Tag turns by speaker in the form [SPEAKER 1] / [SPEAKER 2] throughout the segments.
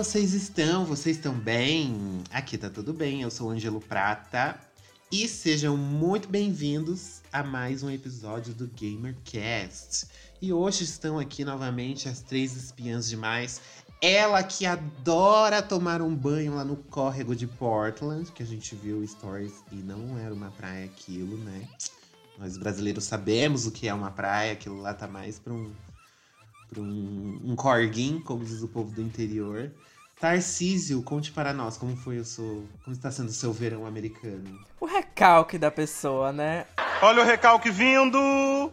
[SPEAKER 1] vocês estão? Vocês estão bem? Aqui tá tudo bem, eu sou o Ângelo Prata e sejam muito bem-vindos a mais um episódio do GamerCast. E hoje estão aqui novamente as três espiãs demais. Ela que adora tomar um banho lá no córrego de Portland, que a gente viu stories e não era uma praia aquilo, né? Nós brasileiros sabemos o que é uma praia, aquilo lá tá mais pra um um, um corguinho, como diz o povo do interior. Tarcísio, conte para nós como foi o seu, como está sendo o seu verão americano.
[SPEAKER 2] O recalque da pessoa, né?
[SPEAKER 3] Olha o recalque vindo!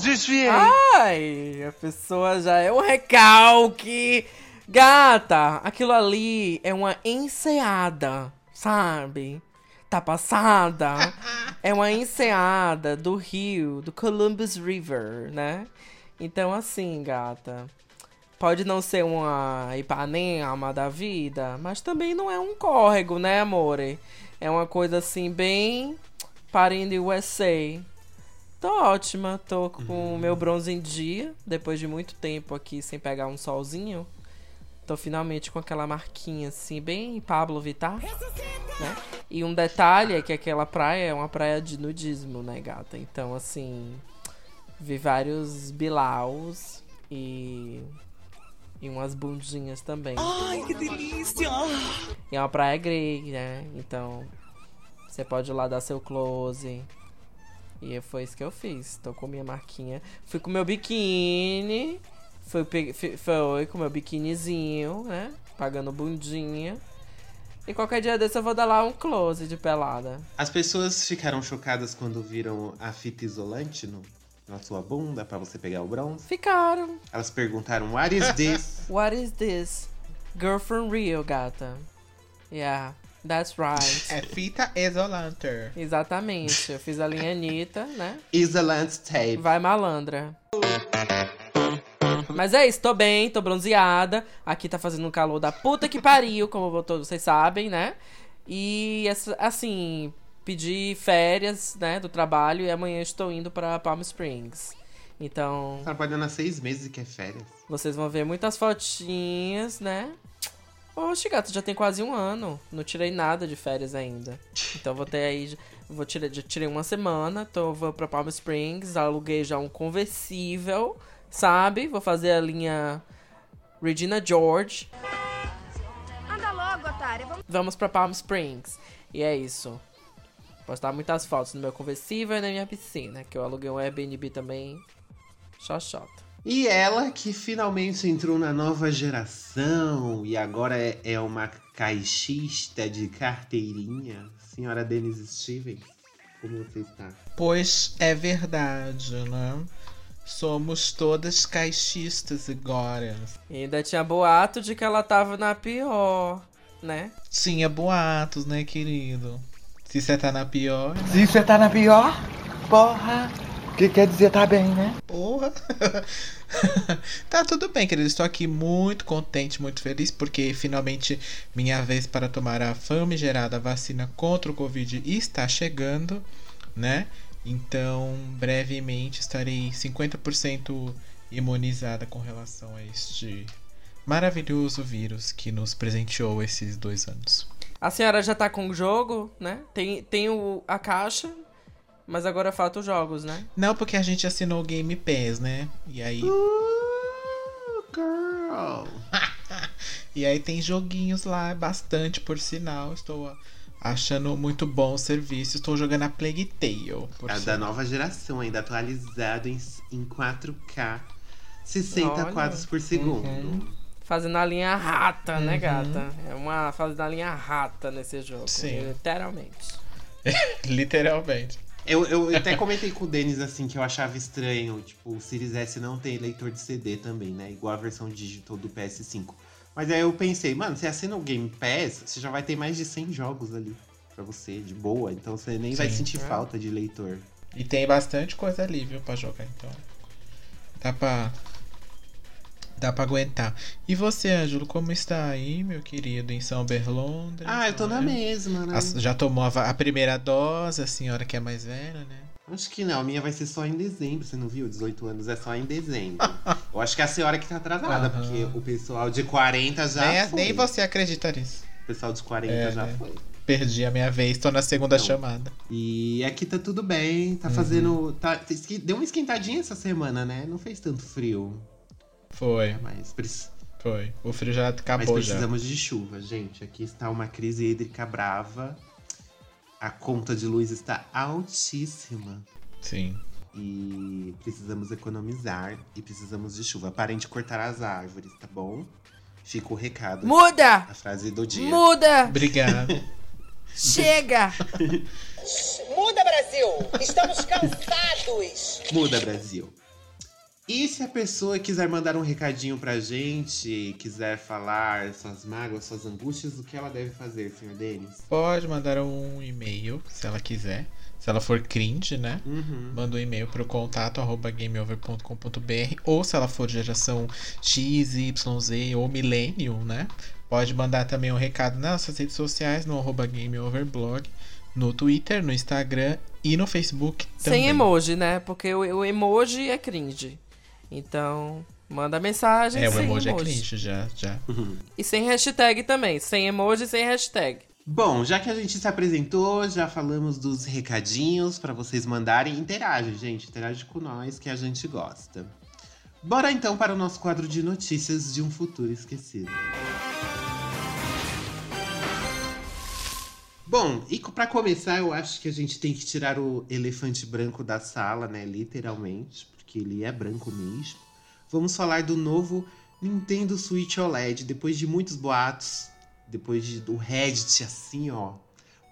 [SPEAKER 3] Desviei!
[SPEAKER 2] Ai, a pessoa já é um recalque! Gata, aquilo ali é uma enseada, sabe? Tá passada. é uma enseada do rio, do Columbus River, né? Então, assim, gata. Pode não ser uma Ipanema da vida, mas também não é um córrego, né, amore? É uma coisa assim, bem parindo USA. Tô ótima, tô com o
[SPEAKER 1] Uhum.
[SPEAKER 2] meu bronze em dia, depois de muito tempo aqui sem pegar um solzinho. Tô finalmente com aquela marquinha assim, bem Pablo Vittar, né? E um detalhe é que aquela praia é uma praia de nudismo, né, gata? Então, assim, vi vários bilaus e e umas bundinhas também.
[SPEAKER 4] Ai, que delícia!
[SPEAKER 2] E é uma praia grey, né? Então, você pode ir lá dar seu close. E foi isso que eu fiz. Tô com minha marquinha. Fui com meu biquíni. Fui, fi- foi com meu biquinizinho, né? Pagando bundinha. E qualquer dia desse eu vou dar lá um close de pelada.
[SPEAKER 1] As pessoas ficaram chocadas quando viram a fita isolante no, na sua bunda para você pegar o bronze.
[SPEAKER 2] Ficaram.
[SPEAKER 1] Elas perguntaram: What is this?
[SPEAKER 2] What is this? Girl from Rio, gata. Yeah, that's right.
[SPEAKER 4] É fita isolante.
[SPEAKER 2] Exatamente. Eu fiz a linha Anitta, né?
[SPEAKER 1] Isolante tape.
[SPEAKER 2] Vai malandra. Mas é isso, tô bem, tô bronzeada. Aqui tá fazendo um calor da puta que pariu, como todos vocês sabem, né? E assim, pedi férias, né, do trabalho e amanhã estou indo pra Palm Springs. Então,
[SPEAKER 1] Trabalhando há seis meses e quer férias.
[SPEAKER 2] vocês vão ver muitas fotinhas, né? Oxe, gato, já tem quase um ano. Não tirei nada de férias ainda. Então vou ter aí. Vou tirar, já tirei uma semana. Então eu vou pra Palm Springs. Aluguei já um conversível, sabe? Vou fazer a linha Regina George.
[SPEAKER 5] Anda logo, otária. Vamos...
[SPEAKER 2] Vamos pra Palm Springs. E é isso. Postar muitas fotos no meu conversível e na minha piscina. Que eu aluguei um Airbnb também. Xoxota.
[SPEAKER 1] E ela que finalmente entrou na nova geração e agora é, é uma caixista de carteirinha. Senhora Denise Stevens, como você está?
[SPEAKER 4] Pois é verdade, né? Somos todas caixistas agora.
[SPEAKER 2] E ainda tinha boato de que ela tava na pior, né?
[SPEAKER 4] Tinha boatos, né, querido? Se você tá na pior, né?
[SPEAKER 6] Se você tá na pior, porra, o que quer dizer tá bem, né?
[SPEAKER 4] Porra! tá tudo bem, querido. Estou aqui muito contente, muito feliz, porque finalmente minha vez para tomar a famigerada vacina contra o Covid está chegando, né? Então, brevemente estarei 50% imunizada com relação a este maravilhoso vírus que nos presenteou esses dois anos.
[SPEAKER 2] A senhora já tá com o jogo, né? Tem, tem o, a caixa, mas agora falta os jogos, né?
[SPEAKER 4] Não, porque a gente assinou o Game Pass, né? E aí.
[SPEAKER 1] Uh, girl!
[SPEAKER 4] E aí tem joguinhos lá, bastante por sinal. Estou achando muito bom o serviço. Estou jogando a Plague Tale. Por
[SPEAKER 1] É da
[SPEAKER 4] sinal.
[SPEAKER 1] nova geração, ainda atualizado em, em 4K. 60
[SPEAKER 2] Olha.
[SPEAKER 1] quadros por segundo.
[SPEAKER 4] Uhum.
[SPEAKER 2] Fazendo a linha rata, né,
[SPEAKER 4] Uhum.
[SPEAKER 2] gata? É uma fazendo a linha rata nesse jogo.
[SPEAKER 4] Sim.
[SPEAKER 2] Literalmente.
[SPEAKER 4] Literalmente.
[SPEAKER 1] Eu, eu até comentei com o Denis assim que eu achava estranho, tipo, o Series S não tem leitor de CD também, né? Igual a versão digital do PS5. Mas aí eu pensei, mano, você assina o Game Pass, você já vai ter mais de 100 jogos ali pra você, de boa. Então você nem vai
[SPEAKER 4] Sim.
[SPEAKER 1] sentir
[SPEAKER 2] É.
[SPEAKER 1] falta de leitor.
[SPEAKER 4] E tem bastante coisa ali, viu, pra jogar, então. Dá pra. Dá pra aguentar. E você, Ângelo, como está aí, meu querido, em São Berlondres?
[SPEAKER 1] Ah, eu tô na mesma, né?
[SPEAKER 4] A- Já tomou a, a primeira dose, a senhora que é mais velha, né?
[SPEAKER 1] Acho que não, a minha vai ser só em dezembro, você não viu? 18 anos é só em dezembro. eu acho que é a senhora que tá atrasada,
[SPEAKER 4] Aham.
[SPEAKER 1] porque o pessoal de 40 já
[SPEAKER 4] nem,
[SPEAKER 1] foi.
[SPEAKER 4] nem você acredita nisso.
[SPEAKER 1] O pessoal de 40
[SPEAKER 4] É,
[SPEAKER 1] já
[SPEAKER 4] né?
[SPEAKER 1] foi.
[SPEAKER 4] Perdi a minha vez, tô na segunda
[SPEAKER 1] Não.
[SPEAKER 4] chamada.
[SPEAKER 1] E aqui tá tudo bem, tá
[SPEAKER 4] Uhum.
[SPEAKER 1] fazendo. Tá, deu uma esquentadinha essa semana, né? Não fez tanto frio.
[SPEAKER 4] Foi,
[SPEAKER 1] Mas, preci-
[SPEAKER 4] foi. O frio já
[SPEAKER 1] mas
[SPEAKER 4] acabou já.
[SPEAKER 1] precisamos de chuva, gente. Aqui está uma crise hídrica brava. A conta de luz está altíssima.
[SPEAKER 4] Sim.
[SPEAKER 1] E precisamos economizar e precisamos de chuva. Parem de cortar as árvores, tá bom? Fica o recado.
[SPEAKER 2] Muda!
[SPEAKER 1] A frase do dia.
[SPEAKER 2] Muda!
[SPEAKER 4] Obrigado.
[SPEAKER 2] Chega!
[SPEAKER 7] Muda, Brasil! Estamos cansados!
[SPEAKER 1] Muda, Brasil. E se a pessoa quiser mandar um recadinho pra gente, quiser falar suas mágoas, suas angústias, o que ela deve fazer, senhor Denis?
[SPEAKER 4] Pode mandar um e-mail, se ela quiser. Se ela for cringe, né?
[SPEAKER 1] Uhum.
[SPEAKER 4] Manda um e-mail pro contato arroba gameover.com.br ou se ela for geração X, Y, Z ou Millennium, né? Pode mandar também um recado nas nossas redes sociais, no arroba gameoverblog, no Twitter, no Instagram e no Facebook também.
[SPEAKER 2] Sem emoji, né? Porque o, o emoji é cringe. Então, manda mensagem
[SPEAKER 4] É, o
[SPEAKER 2] sem
[SPEAKER 4] emoji,
[SPEAKER 2] emoji.
[SPEAKER 4] é cringe já, já.
[SPEAKER 2] E sem hashtag também. Sem emoji e sem hashtag.
[SPEAKER 1] Bom, já que a gente se apresentou, já falamos dos recadinhos pra vocês mandarem. Interage, gente. Interage com nós que a gente gosta. Bora então para o nosso quadro de notícias de um futuro esquecido. Bom, e pra começar, eu acho que a gente tem que tirar o elefante branco da sala, né? Literalmente, porque ele é branco mesmo. Vamos falar do novo Nintendo Switch OLED. Depois de muitos boatos, depois de, do Reddit, assim, ó,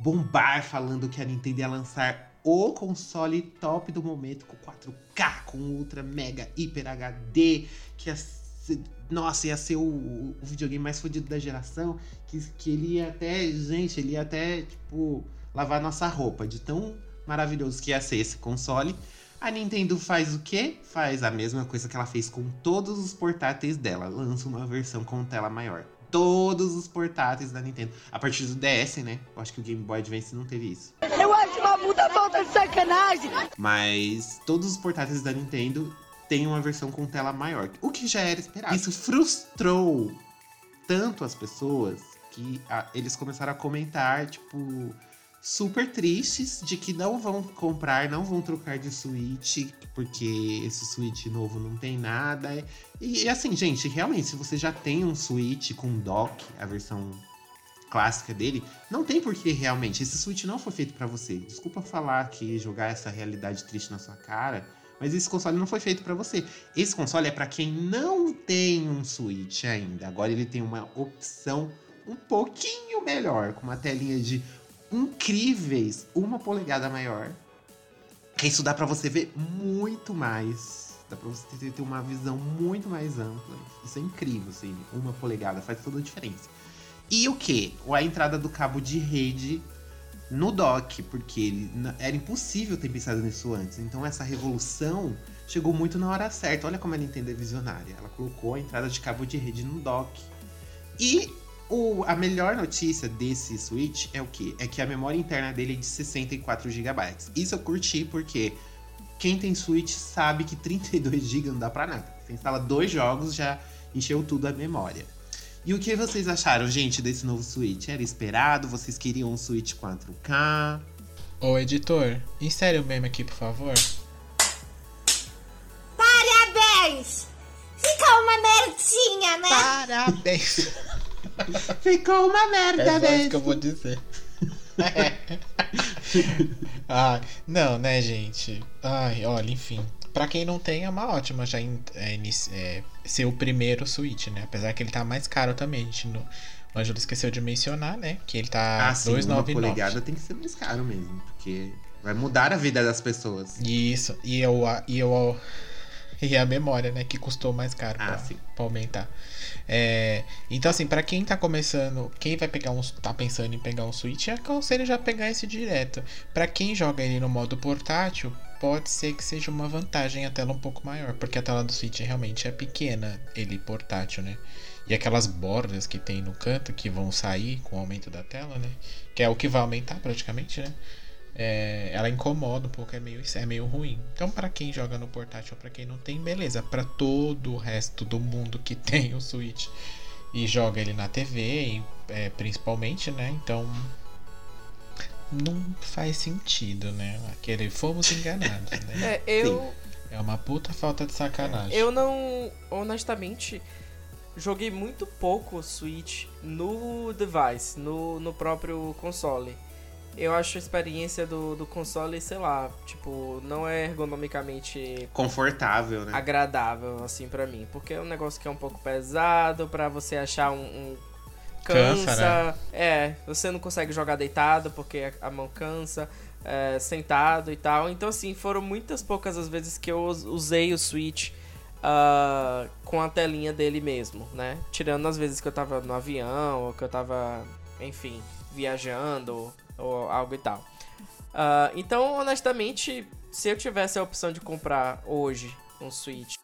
[SPEAKER 1] bombar falando que a Nintendo ia lançar o console top do momento com 4K, com Ultra Mega Hiper HD, que ia ser, nossa, ia ser o, o videogame mais fodido da geração, que, que ele ia até, gente, ele ia até, tipo, lavar nossa roupa, de tão maravilhoso que ia ser esse console. A Nintendo faz o quê? Faz a mesma coisa que ela fez com todos os portáteis dela, lança uma versão com tela maior todos os portáteis da Nintendo. A partir do DS, né? Eu acho que o Game Boy Advance não teve isso.
[SPEAKER 7] Eu acho uma puta falta de sacanagem!
[SPEAKER 1] Mas todos os portáteis da Nintendo têm uma versão com tela maior. O que já era esperado. Isso frustrou tanto as pessoas que ah, eles começaram a comentar, tipo, super tristes de que não vão comprar, não vão trocar de Switch, porque esse Switch novo não tem nada. E, e assim, gente, realmente, se você já tem um Switch com dock, a versão clássica dele, não tem porquê realmente. Esse Switch não foi feito pra você. Desculpa falar que jogar essa realidade triste na sua cara, mas esse console não foi feito pra você. Esse console é pra quem não tem um Switch ainda. Agora ele tem uma opção um pouquinho melhor, com uma telinha de incríveis uma polegada maior. Isso dá pra você ver muito mais. Dá pra você ter, uma visão muito mais ampla. Isso é incrível, assim. Uma polegada faz toda a diferença. E o que? A entrada do cabo de rede no dock, porque ele, era impossível ter pensado nisso antes. Então essa revolução chegou muito na hora certa. Olha como a Nintendo é visionária. Ela colocou a entrada de cabo de rede no dock. E o, a melhor notícia desse Switch é o que? É que a memória interna dele é de 64 GB. Isso eu curti porque quem tem Switch sabe que 32 GB não dá pra nada. Você instala dois jogos, já encheu tudo a memória. E o que vocês acharam, gente, desse novo Switch? Era esperado? Vocês queriam um Switch 4K?
[SPEAKER 4] Ô, editor, insere o meme aqui, por favor.
[SPEAKER 5] Parabéns! Fica uma merdinha, né?
[SPEAKER 4] Parabéns!
[SPEAKER 1] Ficou uma merda
[SPEAKER 4] É só isso que eu vou dizer. ah, não, né, gente? Ai, olha, enfim. Pra quem não tem, é uma ótima já in- é, inici- é, ser o primeiro Switch, né? Apesar que ele tá mais caro também. A gente não, o Ângelo esqueceu de mencionar, né? Que ele tá
[SPEAKER 1] Ah, sim, uma
[SPEAKER 4] 299.
[SPEAKER 1] polegada tem que ser mais caro mesmo, porque Vai mudar a vida das pessoas.
[SPEAKER 4] Isso, e eu, e eu e a memória, né, que custou mais caro
[SPEAKER 1] Ah,
[SPEAKER 4] pra aumentar. É, então assim, pra quem tá começando, quem vai pegar um, tá pensando em pegar um Switch, é aconselho já pegar esse direto. Pra quem joga ele no modo portátil, pode ser que seja uma vantagem a tela um pouco maior, porque a tela do Switch realmente é pequena, ele portátil, né? E aquelas bordas que tem no canto que vão sair com o aumento da tela, né? Que é o que vai aumentar praticamente, né? É, ela incomoda um pouco, é meio, é meio ruim. Então, pra quem joga no portátil, pra quem não tem, beleza. Pra todo o resto do mundo que tem o Switch e joga ele na TV, e, é, principalmente, né? Então, não faz sentido, né? Aquele fomos enganados, né?
[SPEAKER 2] É, eu.
[SPEAKER 4] É uma puta falta de sacanagem.
[SPEAKER 2] Eu não. Honestamente, joguei muito pouco o Switch no device, no, no próprio console. Eu acho a experiência do, do console, sei lá, tipo, não é ergonomicamente
[SPEAKER 1] Confortável, né?
[SPEAKER 2] agradável, assim, pra mim. Porque é um negócio que é um pouco pesado, pra você achar um. um
[SPEAKER 4] Cansa,
[SPEAKER 2] cansa.
[SPEAKER 4] né?
[SPEAKER 2] É, você não consegue jogar deitado porque a mão cansa, é, sentado e tal. Então, assim, foram muitas poucas as vezes que eu us- usei o Switch ah, com a telinha dele mesmo, né? Tirando as vezes que eu tava no avião, ou que eu tava, enfim, viajando, ou algo e tal. Ah, então, honestamente, se eu tivesse a opção de comprar hoje um Switch,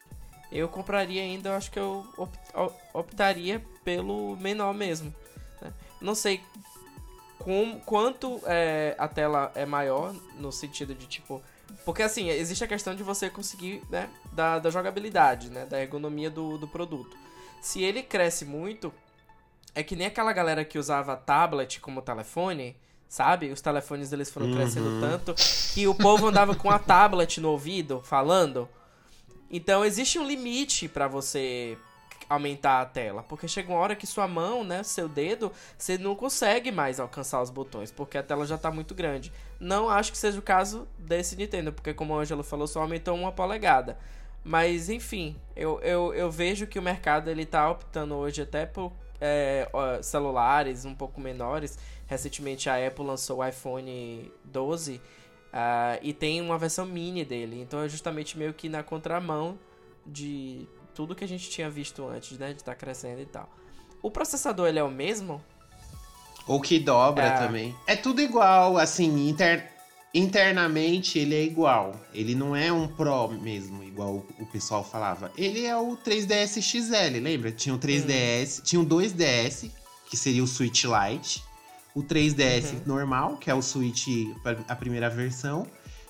[SPEAKER 2] eu compraria ainda, eu acho que eu op- op- optaria pelo menor mesmo. né? Não sei com, quanto é, a tela é maior, no sentido de tipo. Porque assim, existe a questão de você conseguir, né, da, da jogabilidade, né, da ergonomia do, do produto. Se ele cresce muito, é que nem aquela galera que usava tablet como telefone, sabe? Os telefones eles foram crescendo tanto que o povo andava com a tablet no ouvido, falando. Então existe um limite pra você aumentar a tela, porque chega uma hora que sua mão, né, seu dedo, você não consegue mais alcançar os botões, porque a tela já tá muito grande. Não acho que seja o caso desse Nintendo, porque como o Ângelo falou, só aumentou uma polegada. Mas enfim, eu, eu, eu vejo que o mercado ele tá optando hoje até por é, celulares um pouco menores. Recentemente a Apple lançou o iPhone 12 ah, e tem uma versão mini dele. Então é justamente meio que na contramão de tudo que a gente tinha visto antes, né? De estar crescendo e tal. O processador ele é o mesmo?
[SPEAKER 1] Ou que dobra
[SPEAKER 2] É.
[SPEAKER 1] também. É tudo igual, assim, inter- internamente ele é igual. Ele não é um Pro mesmo, igual o, pessoal falava. Ele é o 3DS XL, lembra? Tinha o 3DS, tinha o 2DS, que seria o Switch Lite. O 3DS
[SPEAKER 2] Uhum.
[SPEAKER 1] normal, que é o Switch, a primeira versão.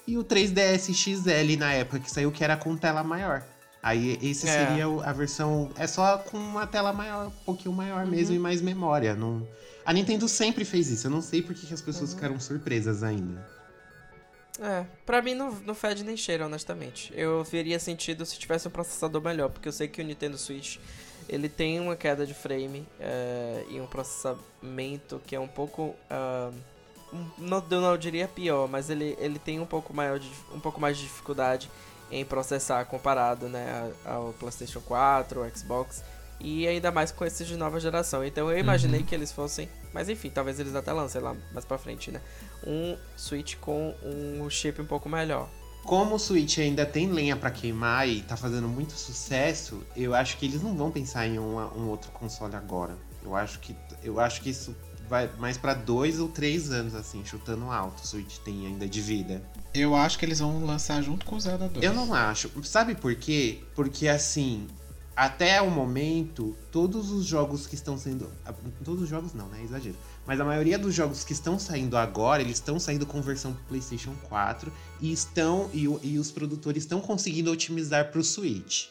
[SPEAKER 1] E o 3DS XL na época que saiu, que era com tela maior. Aí esse
[SPEAKER 2] É.
[SPEAKER 1] seria a versão. É só com uma tela maior, um pouquinho maior mesmo e mais memória. Não... A Nintendo sempre fez isso. Eu não sei por que as pessoas ficaram surpresas ainda.
[SPEAKER 2] É, pra mim não, não fede nem cheira, honestamente. Eu veria sentido se tivesse um processador melhor, porque eu sei que o Nintendo Switch ele tem uma queda de frame é, e um processamento que é um pouco. um- não, eu não diria pior, mas ele, ele tem um pouco, maior de, um pouco mais de dificuldade em processar comparado né, ao PlayStation 4, ao Xbox. E ainda mais com esses de nova geração. Então eu imaginei que eles fossem. Mas enfim, talvez eles até lancem lá mais pra frente, né? Um Switch com um chip um pouco melhor.
[SPEAKER 1] Como o Switch ainda tem lenha pra queimar e tá fazendo muito sucesso, eu acho que eles não vão pensar em uma- um outro console agora. Eu acho que eu acho que isso vai mais pra dois ou três anos assim, chutando alto. O Switch tem ainda de vida.
[SPEAKER 4] Eu acho que eles vão lançar junto com o Zelda 2.
[SPEAKER 1] Eu não acho. Sabe por quê? Porque assim, até o momento, todos os jogos que estão sendo. Todos os jogos não, né? Exagero. Mas a maioria dos jogos que estão saindo agora, eles estão saindo com versão PlayStation 4 e estão. E, o- e os produtores estão conseguindo otimizar pro Switch.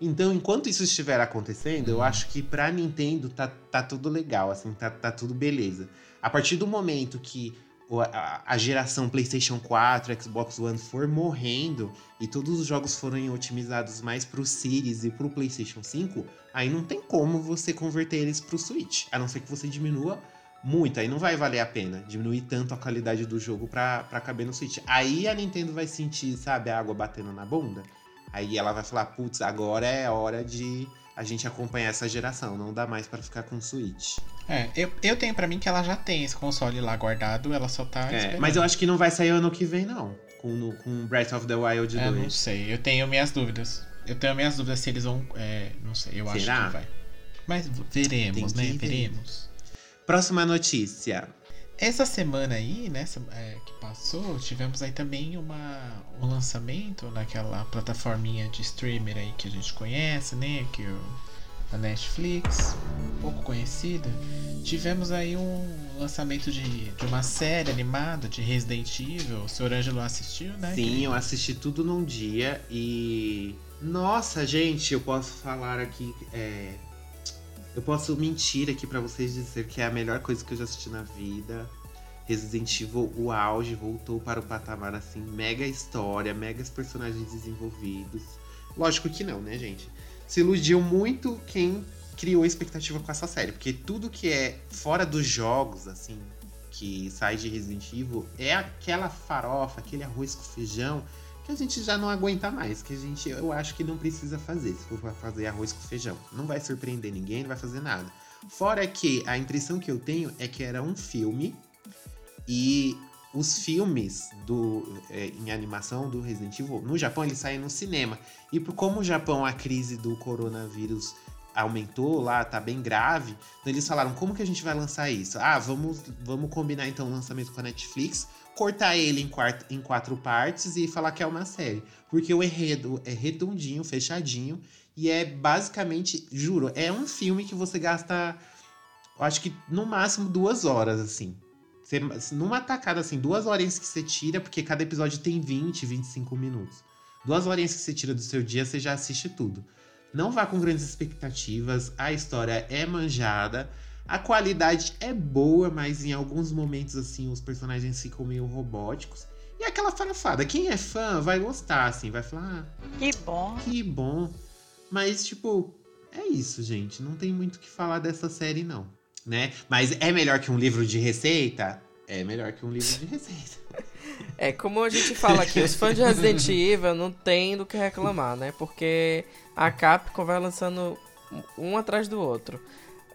[SPEAKER 1] Então, enquanto isso estiver acontecendo, eu acho que pra Nintendo tá, tá tudo legal, assim, tá, tá tudo beleza. A partir do momento que o- a, a geração PlayStation 4, Xbox One for morrendo e todos os jogos forem otimizados mais pro Series e pro PlayStation 5, aí não tem como você converter eles pro Switch. A não ser que você diminua muito, aí não vai valer a pena diminuir tanto a qualidade do jogo pra, pra caber no Switch. Aí a Nintendo vai sentir, sabe, a água batendo na bunda. Aí ela vai falar, putz, agora é hora de a gente acompanhar essa geração, não dá mais pra ficar com Switch.
[SPEAKER 4] É, eu, eu tenho pra mim que ela já tem esse console lá guardado, ela só tá.
[SPEAKER 1] É, mas eu acho que não vai sair ano que vem, não. Com, no- com Breath of the Wild
[SPEAKER 4] É,
[SPEAKER 1] 2.
[SPEAKER 4] não sei, eu tenho minhas dúvidas. Eu tenho minhas dúvidas se eles vão. é, não sei, eu
[SPEAKER 1] Será?
[SPEAKER 4] acho que vai. Mas veremos, né? Veremos.
[SPEAKER 1] Próxima notícia.
[SPEAKER 4] Essa semana aí, nessa é, que passou, tivemos aí também uma, um lançamento naquela plataforminha de streamer aí que a gente conhece, né? Que a Netflix, um pouco conhecida. Tivemos aí um lançamento de, de uma série animada de Resident Evil. O senhor Ângelo assistiu, né?
[SPEAKER 1] Sim, eu assisti tudo num dia e. Nossa, gente, eu posso falar aqui. é, Eu posso mentir aqui pra vocês dizer que é a melhor coisa que eu já assisti na vida. Resident Evil, o auge, voltou para o patamar assim, mega história, megas personagens desenvolvidos. Lógico que não, né, gente? Se iludiu muito quem criou expectativa com essa série, porque tudo que é fora dos jogos, assim, que sai de Resident Evil é aquela farofa, aquele arroz com feijão que a gente já não aguenta mais, que a gente, eu acho que não precisa fazer, se for fazer arroz com feijão. Não vai surpreender ninguém, não vai fazer nada. Fora que a impressão que eu tenho é que era um filme e os filmes do, é, em animação do Resident Evil, no Japão, eles saem no cinema. E como o Japão, a crise do coronavírus aumentou lá, tá bem grave, então eles falaram, como que a gente vai lançar isso? Ah, vamos, vamos combinar então o lançamento com a Netflix, cortar ele em, quart- em quatro partes e falar que é uma série. Porque o enredo é redondinho, fechadinho, e é basicamente, juro, é um filme que você gasta, acho que no máximo duas horas, assim. Você, numa tacada, assim, duas horinhas que você tira, porque cada episódio tem 20, 25 minutos. Duas horinhas que você tira do seu dia, você já assiste tudo. Não vá com grandes expectativas, a história é manjada, a qualidade é boa, mas em alguns momentos, assim, os personagens ficam meio robóticos. E aquela farofada, quem é fã vai gostar, assim, vai falar, ah,
[SPEAKER 8] Que bom.
[SPEAKER 1] que bom. Mas, tipo, é isso, gente. Não tem muito o que falar dessa série, não. Né? Mas é melhor que um livro de receita? É melhor que um livro de receita.
[SPEAKER 2] É, como a gente fala aqui, os fãs de Resident Evil não tem do que reclamar, né? Porque a Capcom vai lançando um atrás do outro.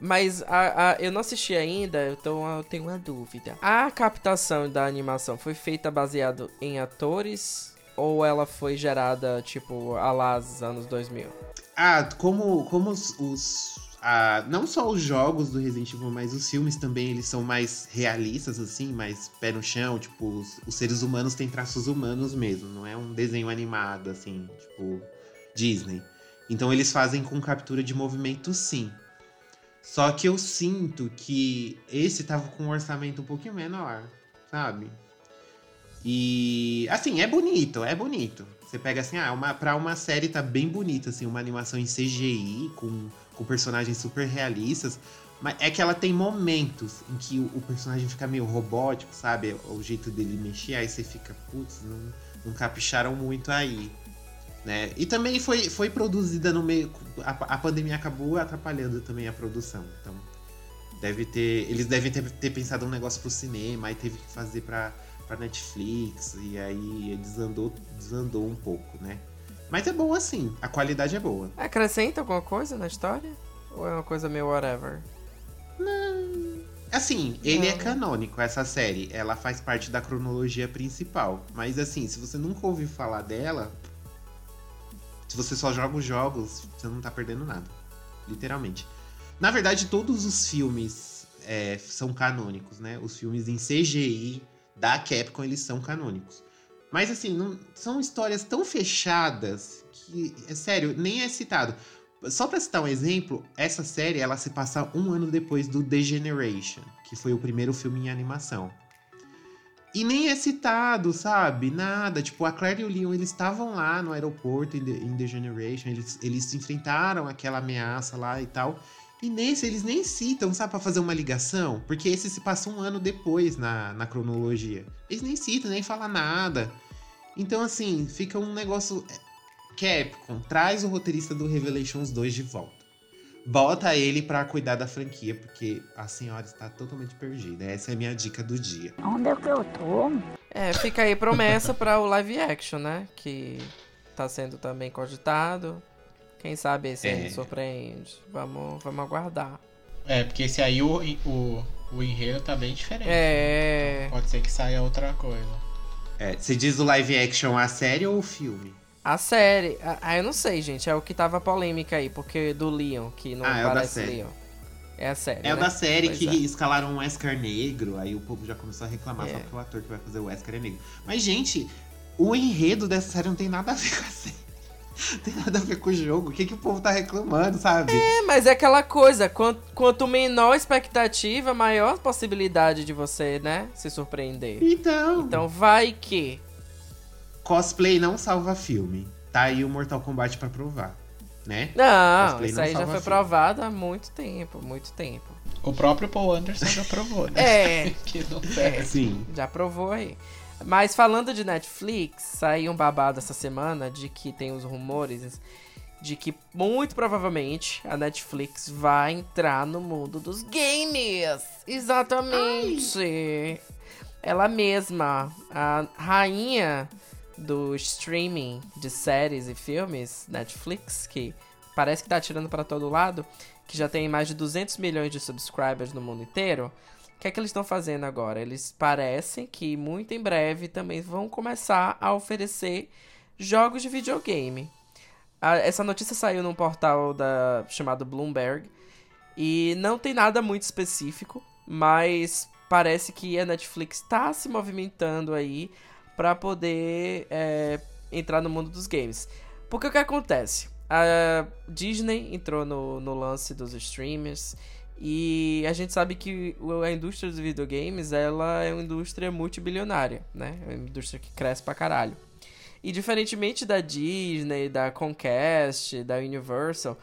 [SPEAKER 2] Mas a, a- eu não assisti ainda, então eu tenho uma dúvida. A captação da animação foi feita baseado em atores ou ela foi gerada, tipo, a lá os anos 2000?
[SPEAKER 1] Ah, como, como os. os- ah, não só os jogos do Resident Evil, mas os filmes também, eles são mais realistas, assim, mais pé no chão. Tipo, os, os seres humanos têm traços humanos mesmo. Não é um desenho animado, assim, tipo, Disney. Então eles fazem com captura de movimento, sim. Só que eu sinto que esse tava com um orçamento um pouquinho menor, sabe? E assim, é bonito, é bonito. Você pega assim, ah, uma, pra uma série tá bem bonita, assim, uma animação em CGI, com, com personagens super realistas. Mas é que ela tem momentos em que o, o personagem fica meio robótico, sabe? O jeito dele mexer, aí você fica, putz, não, não capricharam muito aí. Né? E também foi, foi produzida no meio. A, a pandemia acabou atrapalhando também a produção. Então, deve ter. Eles devem ter, ter pensado um negócio pro cinema, aí teve que fazer pra, pra Netflix, e aí desandou, desandou um pouco, né? Mas é bom assim, a qualidade é boa.
[SPEAKER 2] Acrescenta alguma coisa na história? Ou é uma coisa meio whatever?
[SPEAKER 1] Assim, ele é
[SPEAKER 2] Não.
[SPEAKER 1] canônico, essa série. Ela faz parte da cronologia principal. Mas assim, se você nunca ouviu falar dela, se você só joga os jogos, você não tá perdendo nada. Literalmente. Na verdade, todos os filmes é, são canônicos, né? Os filmes em CGI da Capcom, eles são canônicos. Mas assim, não, são histórias tão fechadas que, é sério, nem é citado. Só pra citar um exemplo, essa série ela se passa um ano depois do The Generation, que foi o primeiro filme em animação. E nem é citado, sabe? Nada. Tipo, a Claire e o Leon, eles estavam lá no aeroporto em The, The Generation, eles, eles enfrentaram aquela ameaça lá e tal. E nesse eles nem citam, sabe, pra fazer uma ligação? Porque esse se passa um ano depois na, na cronologia. Eles nem citam, nem falam nada. Então, assim, fica um negócio. Capcom, traz o roteirista do Revelations 2 de volta. Bota ele pra cuidar da franquia, porque a senhora está totalmente perdida. Essa é a minha dica do dia.
[SPEAKER 8] Onde é que eu tô?
[SPEAKER 2] É, fica aí promessa para o live action, né? Que tá sendo também cogitado. Quem sabe esse aí
[SPEAKER 1] É.
[SPEAKER 2] surpreende. Vamos, vamos aguardar.
[SPEAKER 4] É, porque esse aí o, o, o enredo tá bem diferente.
[SPEAKER 2] É.
[SPEAKER 4] Pode ser que saia outra coisa.
[SPEAKER 1] É, você diz o live action a série ou o filme?
[SPEAKER 2] A série. Ah, eu não sei, gente. É o que tava polêmica aí, porque do Leon, que não
[SPEAKER 1] Ah, é o da
[SPEAKER 2] parece
[SPEAKER 1] série.
[SPEAKER 2] Leon. É a série.
[SPEAKER 1] É o
[SPEAKER 2] né?
[SPEAKER 1] da série
[SPEAKER 2] Pois
[SPEAKER 1] que
[SPEAKER 2] é.
[SPEAKER 1] escalaram um Wesker negro, aí o povo já começou a reclamar
[SPEAKER 2] É.
[SPEAKER 1] só porque o ator que vai fazer o Wesker é negro. Mas, gente, o enredo dessa série não tem nada a ver com a série. Não tem nada a ver com o jogo. O que, que o povo tá reclamando, sabe?
[SPEAKER 2] É, mas é aquela coisa, quanto, quanto menor a expectativa, maior a possibilidade de você, né, se surpreender.
[SPEAKER 1] Então,
[SPEAKER 2] Então vai que.
[SPEAKER 1] Cosplay não salva filme. Tá aí o Mortal Kombat pra provar, né?
[SPEAKER 2] Não,
[SPEAKER 1] Cosplay
[SPEAKER 2] isso
[SPEAKER 1] não
[SPEAKER 2] aí já foi
[SPEAKER 1] filme.
[SPEAKER 2] provado há muito tempo, muito tempo.
[SPEAKER 4] O próprio Paul Anderson já provou, né?
[SPEAKER 2] É,
[SPEAKER 4] que não serve.
[SPEAKER 1] Sim.
[SPEAKER 2] já provou aí. Mas falando de Netflix, saiu um babado essa semana de que tem os rumores de que muito provavelmente a Netflix vai entrar no mundo dos games. Exatamente. Ela mesma, a rainha do streaming de séries e filmes, Netflix, que parece que tá atirando para todo lado, que já tem mais de 200 milhões de subscribers no mundo inteiro. O que é que eles estão fazendo agora? Eles parecem que muito em breve também vão começar a oferecer jogos de videogame. A- essa notícia saiu num portal da, chamado Bloomberg e não tem nada muito específico, mas parece que a Netflix está se movimentando aí para poder é, entrar no mundo dos games. Porque o que acontece? A Disney entrou no, no lance dos streamers e a gente sabe que a indústria dos videogames ela é uma indústria multibilionária, né? É uma indústria que cresce pra caralho. E diferentemente da Disney, da Comcast, da Universal,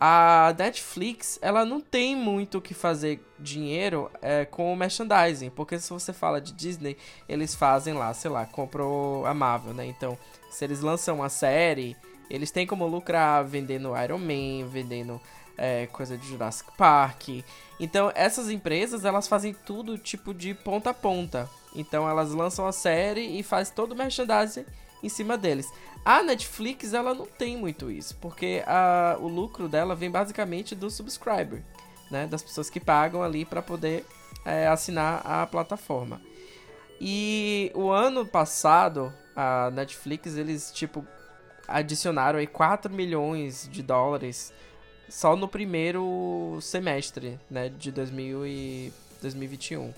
[SPEAKER 2] a Netflix ela não tem muito o que fazer dinheiro é, com o merchandising, porque se você fala de Disney, eles fazem lá, sei lá, comprou a Marvel, né? Então, se eles lançam uma série, eles têm como lucrar vendendo Iron Man, vendendo é, coisa de Jurassic Park. Então, essas empresas, elas fazem tudo tipo de ponta a ponta. Então, elas lançam a série e faz todo o merchandising em cima deles. A Netflix, ela não tem muito isso, porque a, o lucro dela vem basicamente do subscriber, né? Das pessoas que pagam ali para poder é, assinar a plataforma. E o ano passado, a Netflix, eles, tipo, adicionaram aí 4 milhões de dólares só no primeiro semestre, né, de 2000 e 2021.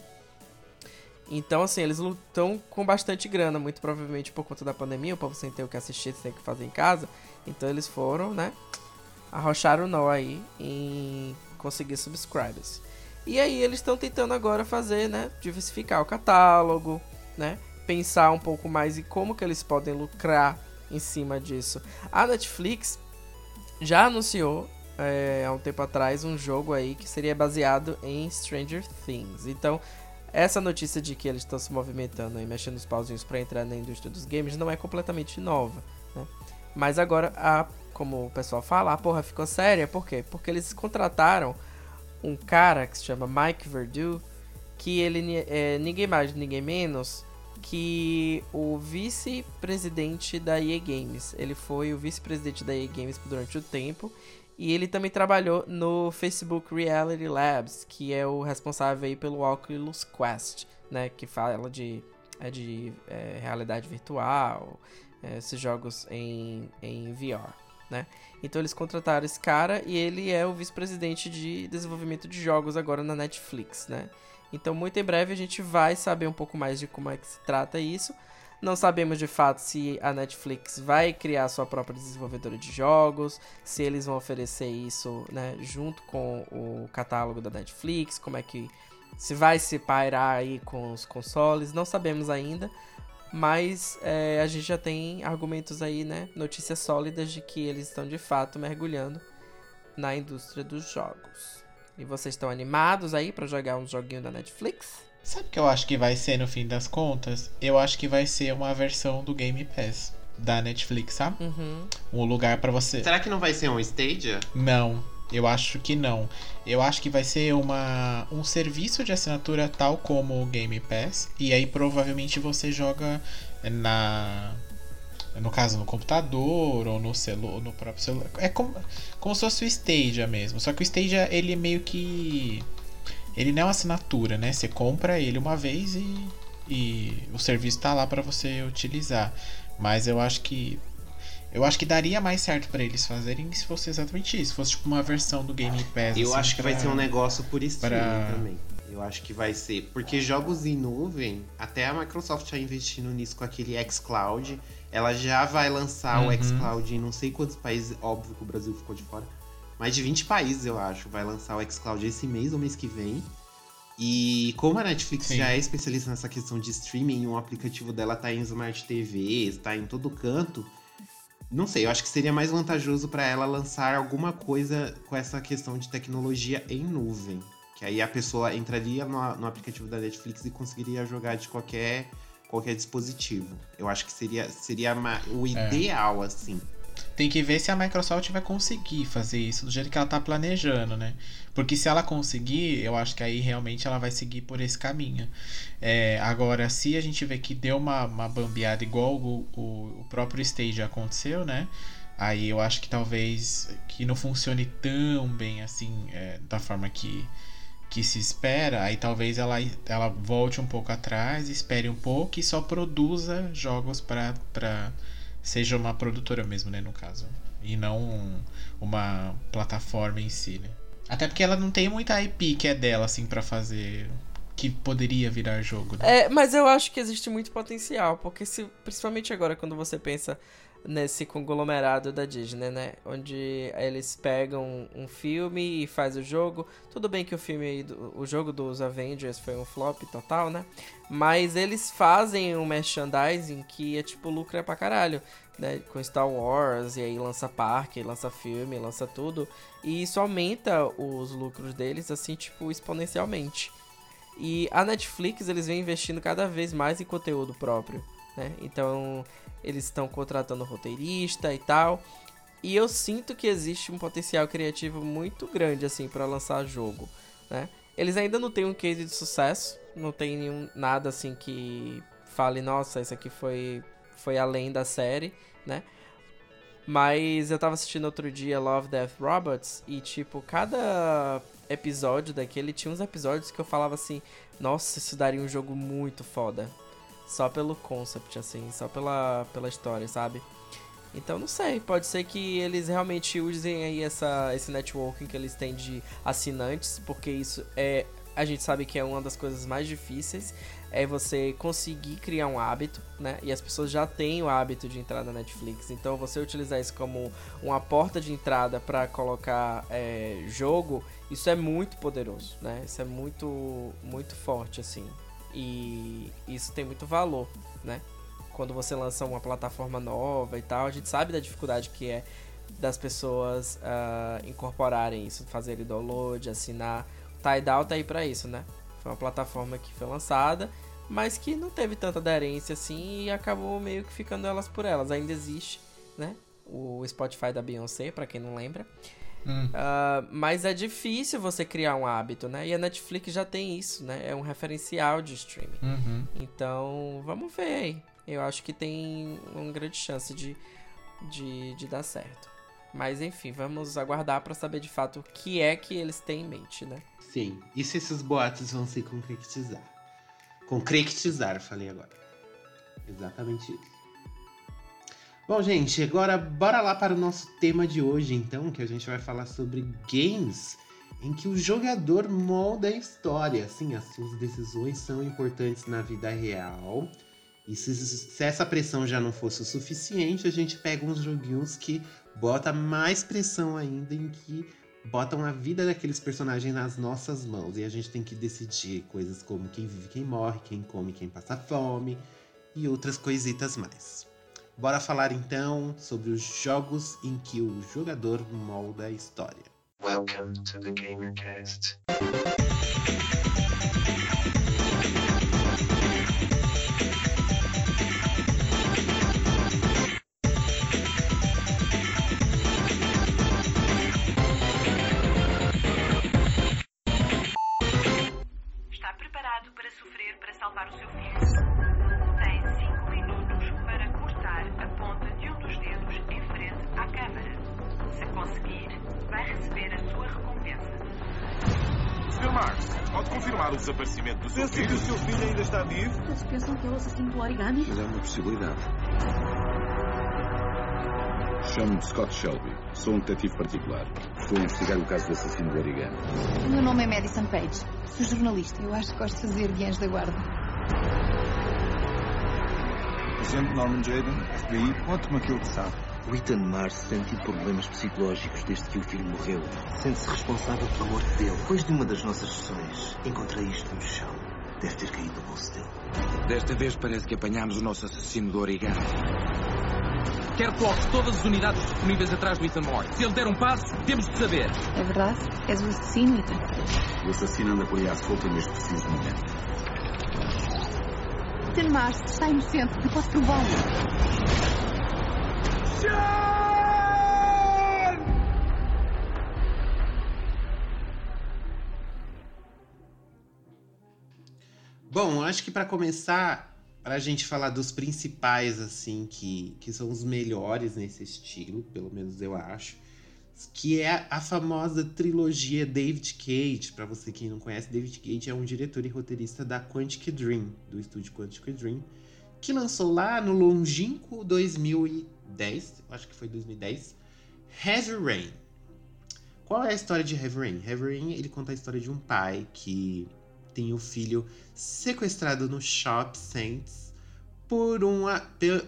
[SPEAKER 2] Então, assim, eles estão com bastante grana, muito provavelmente por conta da pandemia, o povo sem ter o que assistir, sem o que fazer em casa. Então eles foram, né, arrocharam o nó aí em conseguir subscribers. E aí eles estão tentando agora fazer, né, diversificar o catálogo, né, pensar um pouco mais em como que eles podem lucrar em cima disso. A Netflix já anunciou é, há um tempo atrás um jogo aí que seria baseado em Stranger Things. Então, essa notícia de que eles estão se movimentando e mexendo os pauzinhos para entrar na indústria dos games não é completamente nova, né? Mas agora, a, como o pessoal fala, a porra ficou séria, por quê? Porque eles contrataram um cara que se chama Mike Verdu, que ele é ninguém mais, ninguém menos que o vice-presidente da EA Games. Ele foi o vice-presidente da EA Games durante o tempo e ele também trabalhou no Facebook Reality Labs, que é o responsável aí pelo Oculus Quest, né, que fala de, é de é, realidade virtual, é, esses jogos em, em VR, né. Então eles contrataram esse cara e ele é o vice-presidente de desenvolvimento de jogos agora na Netflix, né. Então muito em breve a gente vai saber um pouco mais de como é que se trata isso. Não sabemos de fato se a Netflix vai criar sua própria desenvolvedora de jogos, se eles vão oferecer isso né, junto com o catálogo da Netflix, como é que se vai se pairar aí com os consoles, não sabemos ainda, mas é, a gente já tem argumentos aí, né, notícias sólidas de que eles estão de fato mergulhando na indústria dos jogos. E vocês estão animados aí para jogar um joguinho da Netflix?
[SPEAKER 4] Sabe o que eu acho que vai ser no fim das contas? Eu acho que vai ser uma versão do Game Pass da Netflix, sabe?
[SPEAKER 2] Uhum.
[SPEAKER 4] Um lugar pra você.
[SPEAKER 1] Será que não vai ser um Stadia?
[SPEAKER 4] Não, eu acho que não. Eu acho que vai ser uma, um serviço de assinatura tal como o Game Pass. E aí provavelmente você joga na. No caso, no computador ou no celular, no próprio celular. É como, como se fosse o Stadia mesmo. Só que o Stadia, ele é meio que. Ele não é uma assinatura, né? Você compra ele uma vez e, e o serviço tá lá para você utilizar. Mas eu acho que. Eu acho que daria mais certo para eles fazerem se fosse exatamente isso. Se fosse tipo uma versão do Game Pass.
[SPEAKER 1] Eu
[SPEAKER 4] assim,
[SPEAKER 1] acho que
[SPEAKER 4] pra-
[SPEAKER 1] vai ser um negócio por streaming
[SPEAKER 4] pra-
[SPEAKER 1] também. Eu acho que vai ser. Porque jogos em nuvem, até a Microsoft está investindo nisso com aquele xCloud. Ela já vai lançar
[SPEAKER 4] Uhum.
[SPEAKER 1] o xCloud em não sei quantos países. Óbvio que o Brasil ficou de fora. Mais de 20 países, eu acho. Vai lançar o xCloud esse mês ou mês que vem. E como a Netflix
[SPEAKER 4] Sim.
[SPEAKER 1] já é especialista nessa questão de streaming, o aplicativo dela tá em Smart TVs, tá em todo canto. Não sei, eu acho que seria mais vantajoso para ela lançar alguma coisa com essa questão de tecnologia em nuvem. Que aí a pessoa entraria no, no aplicativo da Netflix e conseguiria jogar de qualquer, qualquer dispositivo. Eu acho que seria, seria o
[SPEAKER 4] É.
[SPEAKER 1] ideal, assim.
[SPEAKER 4] Tem que ver se a Microsoft vai conseguir fazer isso do jeito que ela tá planejando, né? Porque se ela conseguir, eu acho que aí realmente ela vai seguir por esse caminho. É, agora, se a gente vê que deu uma, uma bambeada igual o, o, o próprio Stage aconteceu, né? Aí eu acho que talvez que não funcione tão bem assim, é, da forma que, que se espera. Aí talvez ela, ela volte um pouco atrás, espere um pouco e só produza jogos para seja uma produtora mesmo, né, no caso. E não um- uma plataforma em si, né? Até porque ela não tem muita IP que é dela, assim, pra fazer. Que poderia virar jogo, né?
[SPEAKER 2] É, mas eu acho que existe muito potencial, porque se, principalmente agora quando você pensa nesse conglomerado da Disney, né? Onde eles pegam um filme e faz o jogo. Tudo bem que o filme, o jogo dos Avengers foi um flop total, né? Mas eles fazem um merchandising que é tipo lucra pra caralho, né? Com Star Wars, e aí lança parque, lança filme, lança tudo. E isso aumenta os lucros deles, assim, tipo, exponencialmente. E a Netflix, eles vêm investindo cada vez mais em conteúdo próprio, né? Então, eles estão contratando roteirista e tal. E eu sinto que existe um potencial criativo muito grande, assim, para lançar jogo, né? Eles ainda não têm um case de sucesso, não tem nenhum, nada, assim, que fale, nossa, isso aqui foi, foi além da série, né? Mas eu tava assistindo outro dia Love, Death, Robots e, tipo, cada episódio daquele tinha uns episódios que eu falava assim: Nossa, isso daria um jogo muito foda. Só pelo concept, assim, só pela, pela história, sabe? Então não sei, pode ser que eles realmente usem aí essa, esse networking que eles têm de assinantes, porque isso é. A gente sabe que é uma das coisas mais difíceis, é você conseguir criar um hábito, né? E as pessoas já têm o hábito de entrar na Netflix, então você utilizar isso como uma porta de entrada para colocar é, jogo, isso é muito poderoso, né? Isso é muito, muito forte, assim. E isso tem muito valor, né? Quando você lança uma plataforma nova e tal, a gente sabe da dificuldade que é das pessoas ah, incorporarem isso, fazerem download, assinar. Tidal tá aí pra isso, né? Foi uma plataforma que foi lançada, mas que não teve tanta aderência assim e acabou meio que ficando elas por elas. Ainda existe, né? O Spotify da Beyoncé, pra quem não lembra.
[SPEAKER 4] Hum.
[SPEAKER 2] Ah, mas é difícil você criar um hábito, né? E a Netflix já tem isso, né? É um referencial de streaming.
[SPEAKER 4] Uhum.
[SPEAKER 2] Então, vamos ver aí. Eu acho que tem uma grande chance de, de, de dar certo. Mas enfim, vamos aguardar pra saber de fato o que é que eles têm em mente, né?
[SPEAKER 1] Sim. E se esses boatos vão se concretizar? Concretizar, falei agora. Exatamente isso. Bom, gente, agora bora lá para o nosso tema de hoje, então, que a gente vai falar sobre games em que o jogador molda a história. Assim, as suas decisões são importantes na vida real. E se, se essa pressão já não fosse o suficiente, a gente pega uns joguinhos que bota mais pressão ainda em que botam a vida daqueles personagens nas nossas mãos. E a gente tem que decidir coisas como quem vive, quem morre, quem come, quem passa fome e outras coisitas mais. Bora falar então sobre os jogos em que o jogador molda a história.
[SPEAKER 8] Welcome to the GamerCast.
[SPEAKER 9] Pensa que o seu filho ainda está vivo?
[SPEAKER 10] Todos pensam que é o assassino do origami?
[SPEAKER 11] Mas é uma possibilidade. Chamo-me Scott Shelby. Sou um detetive particular. Estou a investigar o caso do assassino do origami.
[SPEAKER 12] O meu nome é Madison Page. Sou jornalista. Eu acho que gosto de fazer guiões da guarda.
[SPEAKER 13] Agente Norman Jaden, FBI, conte-me aquilo que sabe.
[SPEAKER 14] O Ethan Mars tem tido problemas psicológicos desde que o filho morreu. Sente-se responsável pela morte dele. Depois de uma das nossas sessões, encontrei isto no chão. Deve ter caído do bolso dele.
[SPEAKER 15] Desta vez parece que apanhámos o nosso assassino do origami. Quero que coloque todas as unidades disponíveis atrás do Ethan Moore. Se ele der um passo, temos de saber.
[SPEAKER 12] É verdade? És o assassino, Ethan?
[SPEAKER 11] O assassino anda por aí à solta neste preciso momento.
[SPEAKER 12] Ethan Mars está inocente. Eu posso prová-lo.
[SPEAKER 1] Bom, acho que para começar, para a gente falar dos principais, assim, que, que são os melhores nesse estilo, pelo menos eu acho, que é a famosa trilogia David Cage. Para você que não conhece, David Cage é um diretor e roteirista da Quantic Dream, do estúdio Quantic Dream, que lançou lá no longínquo 2010, acho que foi 2010, Heavy Rain. Qual é a história de Heavy Rain? Heavy Rain, ele conta a história de um pai que tem o filho sequestrado no Shop Saints por um,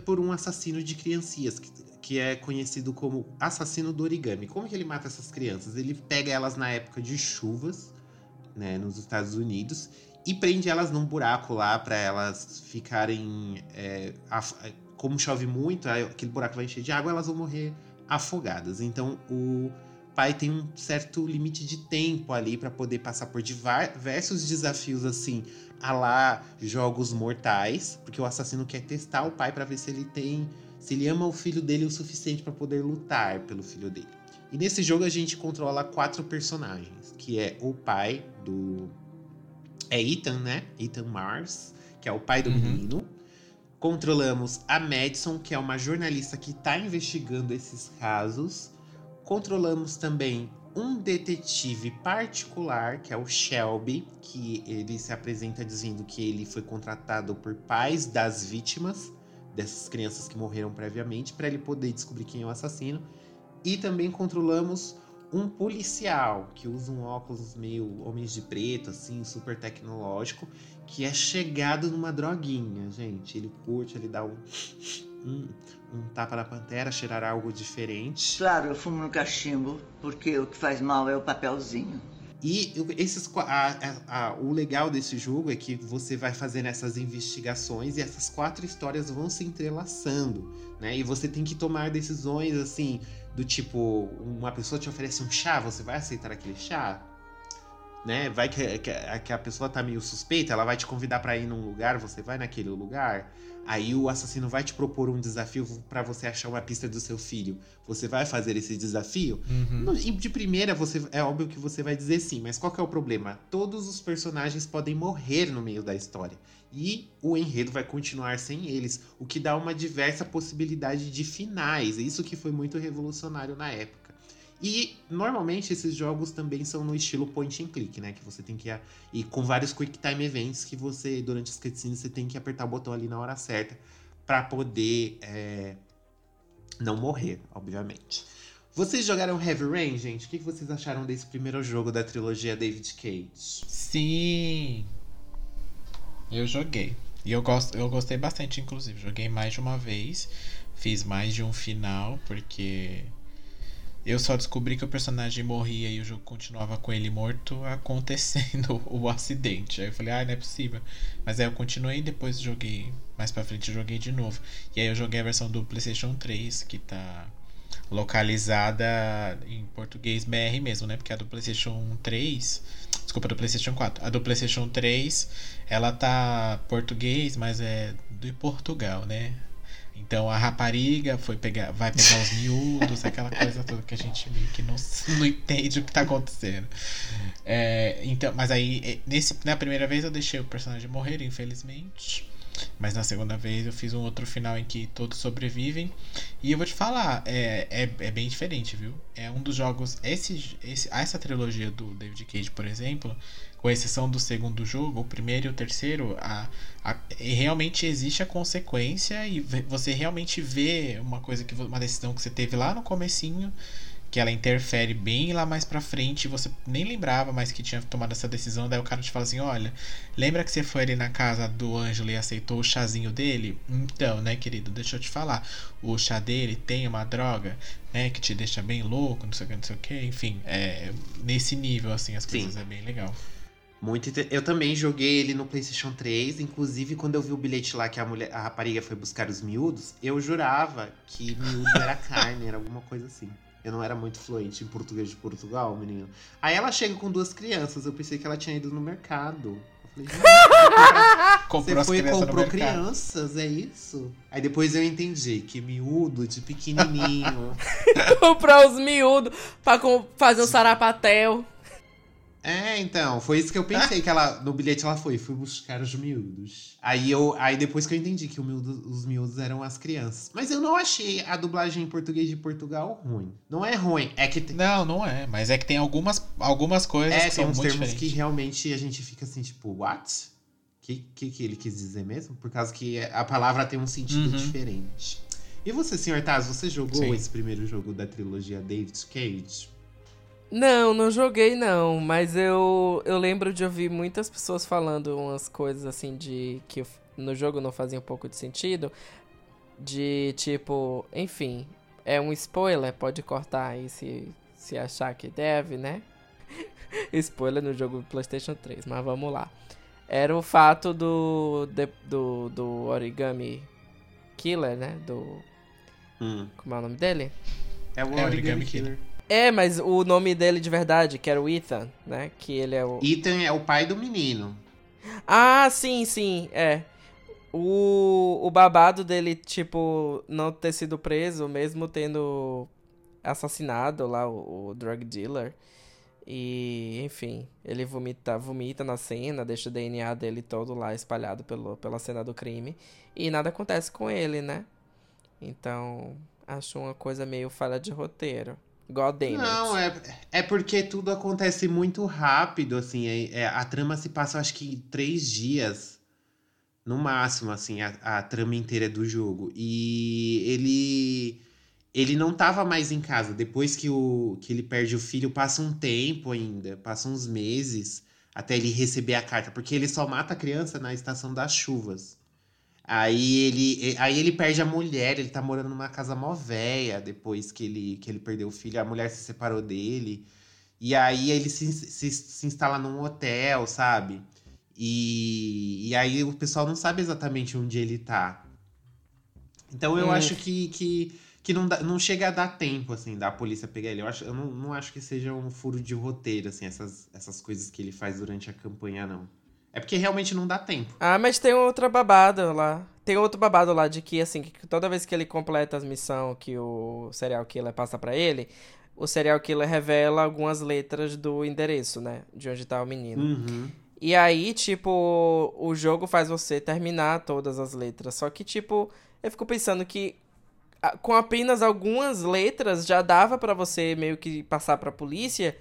[SPEAKER 1] por um assassino de criancinhas, que, que é conhecido como assassino do origami. Como que ele mata essas crianças? Ele pega elas na época de chuvas, né, nos Estados Unidos, e prende elas num buraco lá para elas ficarem. É, como chove muito, aquele buraco vai encher de água, elas vão morrer afogadas. Então o pai tem um certo limite de tempo ali para poder passar por diversos desafios assim, a lá jogos mortais, porque o assassino quer testar o pai para ver se ele tem, se ele ama o filho dele o suficiente para poder lutar pelo filho dele. E nesse jogo a gente controla quatro personagens, que é o pai do é Ethan, né? Ethan Mars, que é o pai do uhum. menino. Controlamos a Madison, que é uma jornalista que está investigando esses casos. Controlamos também um detetive particular, que é o Shelby, que ele se apresenta dizendo que ele foi contratado por pais das vítimas, dessas crianças que morreram previamente, para ele poder descobrir quem é o assassino. E também controlamos um policial que usa um óculos meio homens de preto, assim, super tecnológico, que é chegado numa droguinha, gente. Ele curte, ele dá um, um, um tapa na pantera, cheirar algo diferente.
[SPEAKER 16] Claro, eu fumo no cachimbo, porque o que faz mal é o papelzinho.
[SPEAKER 1] E esses, a, a, a, o legal desse jogo é que você vai fazendo essas investigações e essas quatro histórias vão se entrelaçando, né? E você tem que tomar decisões assim, do tipo, uma pessoa te oferece um chá, você vai aceitar aquele chá? Né? Vai que, que, que a pessoa tá meio suspeita, ela vai te convidar para ir num lugar, você vai naquele lugar. Aí o assassino vai te propor um desafio para você achar uma pista do seu filho. Você vai fazer esse desafio? Uhum. de primeira, você é óbvio que você vai dizer sim, mas qual que é o problema? Todos os personagens podem morrer no meio da história. E o enredo vai continuar sem eles, o que dá uma diversa possibilidade de finais. Isso que foi muito revolucionário na época. E normalmente esses jogos também são no estilo point and click, né? Que você tem que ir com vários quick time events que você, durante as cutscenes, você tem que apertar o botão ali na hora certa para poder é, não morrer, obviamente. Vocês jogaram Heavy Rain, gente? O que vocês acharam desse primeiro jogo da trilogia David Cage?
[SPEAKER 4] Sim! Eu joguei. E eu, gosto, eu gostei bastante, inclusive. Joguei mais de uma vez. Fiz mais de um final, porque eu só descobri que o personagem morria e o jogo continuava com ele morto acontecendo o acidente. Aí eu falei, ah, não é possível. Mas aí eu continuei depois joguei. Mais pra frente joguei de novo. E aí eu joguei a versão do PlayStation 3, que tá localizada em português BR mesmo, né? Porque a do PlayStation 3. Desculpa, do PlayStation 4. A do PlayStation 3, ela tá português, mas é de Portugal, né? Então a rapariga foi pegar, vai pegar os miúdos, aquela coisa toda que a gente meio que não, não entende o que tá acontecendo. É, então, mas aí, nesse, na primeira vez eu deixei o personagem morrer, infelizmente. Mas na segunda vez eu fiz um outro final em que todos sobrevivem. E eu vou te falar, é, é, é bem diferente, viu? É um dos jogos. Esse, esse, essa trilogia do David Cage, por exemplo, com exceção do segundo jogo, o primeiro e o terceiro, a, a, realmente existe a consequência e você realmente vê uma coisa que uma decisão que você teve lá no comecinho que ela interfere bem lá mais pra frente, você nem lembrava mais que tinha tomado essa decisão, daí o cara te fala assim, olha, lembra que você foi ali na casa do Ângelo e aceitou o chazinho dele? Então, né, querido, deixa eu te falar, o chá dele tem uma droga, né, que te deixa bem louco, não sei o que, não sei o que, enfim, é, nesse nível, assim, as coisas Sim. é bem legal.
[SPEAKER 1] Muito Eu também joguei ele no PlayStation 3. Inclusive, quando eu vi o bilhete lá que a, mulher, a rapariga foi buscar os miúdos, eu jurava que miúdo era carne, era alguma coisa assim. Eu não era muito fluente em português de Portugal, menino. Aí ela chega com duas crianças. Eu pensei que ela tinha ido no mercado. Eu falei, você foi e comprou crianças, é isso? Aí depois eu entendi que miúdo de pequenininho.
[SPEAKER 2] Comprar os miúdos pra fazer um sarapatel.
[SPEAKER 1] É, então, foi isso que eu pensei, que ela, no bilhete ela foi, fui buscar os miúdos. Aí eu, aí depois que eu entendi que miúdo, os miúdos eram as crianças. Mas eu não achei a dublagem em português de Portugal ruim. Não é ruim, é que tem...
[SPEAKER 4] Não, não é, mas é que tem algumas, algumas coisas é, que são muito termos
[SPEAKER 1] diferentes. que realmente a gente fica assim, tipo, what? O que, que, que ele quis dizer mesmo? Por causa que a palavra tem um sentido uhum. diferente. E você, senhor Taz, você jogou Sim. esse primeiro jogo da trilogia David Cage?
[SPEAKER 2] Não, não joguei não, mas eu, eu lembro de ouvir muitas pessoas falando umas coisas assim de que no jogo não fazia um pouco de sentido. De tipo, enfim, é um spoiler, pode cortar aí se, se achar que deve, né? spoiler no jogo do PlayStation 3, mas vamos lá. Era o fato do, de, do, do Origami Killer, né? Do. Hum. Como é o nome dele?
[SPEAKER 1] É o Origami, é Origami Killer. Killer.
[SPEAKER 2] É, mas o nome dele de verdade, que era o Ethan, né? Que ele é o.
[SPEAKER 1] Ethan é o pai do menino.
[SPEAKER 2] Ah, sim, sim, é. O, o babado dele, tipo, não ter sido preso, mesmo tendo assassinado lá o, o drug dealer. E, enfim, ele vomita, vomita na cena, deixa o DNA dele todo lá espalhado pelo, pela cena do crime. E nada acontece com ele, né? Então, acho uma coisa meio falha de roteiro. God
[SPEAKER 1] Não, é, é porque tudo acontece muito rápido, assim. É, é, a trama se passa, acho que, três dias. No máximo, assim, a, a trama inteira do jogo. E ele. Ele não tava mais em casa. Depois que, o, que ele perde o filho, passa um tempo ainda. Passa uns meses até ele receber a carta. Porque ele só mata a criança na estação das chuvas. Aí ele, aí ele perde a mulher, ele tá morando numa casa mó véia depois que ele, que ele perdeu o filho, a mulher se separou dele. E aí ele se, se, se instala num hotel, sabe? E, e aí o pessoal não sabe exatamente onde ele tá. Então eu hum. acho que, que, que não, dá, não chega a dar tempo, assim, da polícia pegar ele. Eu, acho, eu não, não acho que seja um furo de roteiro, assim, essas, essas coisas que ele faz durante a campanha, não. É porque realmente não dá tempo.
[SPEAKER 2] Ah, mas tem outra babada lá. Tem outro babado lá de que, assim, que toda vez que ele completa as missões que o serial killer passa para ele, o serial killer revela algumas letras do endereço, né? De onde tá o menino.
[SPEAKER 1] Uhum.
[SPEAKER 2] E aí, tipo, o jogo faz você terminar todas as letras. Só que, tipo, eu fico pensando que com apenas algumas letras já dava para você meio que passar pra polícia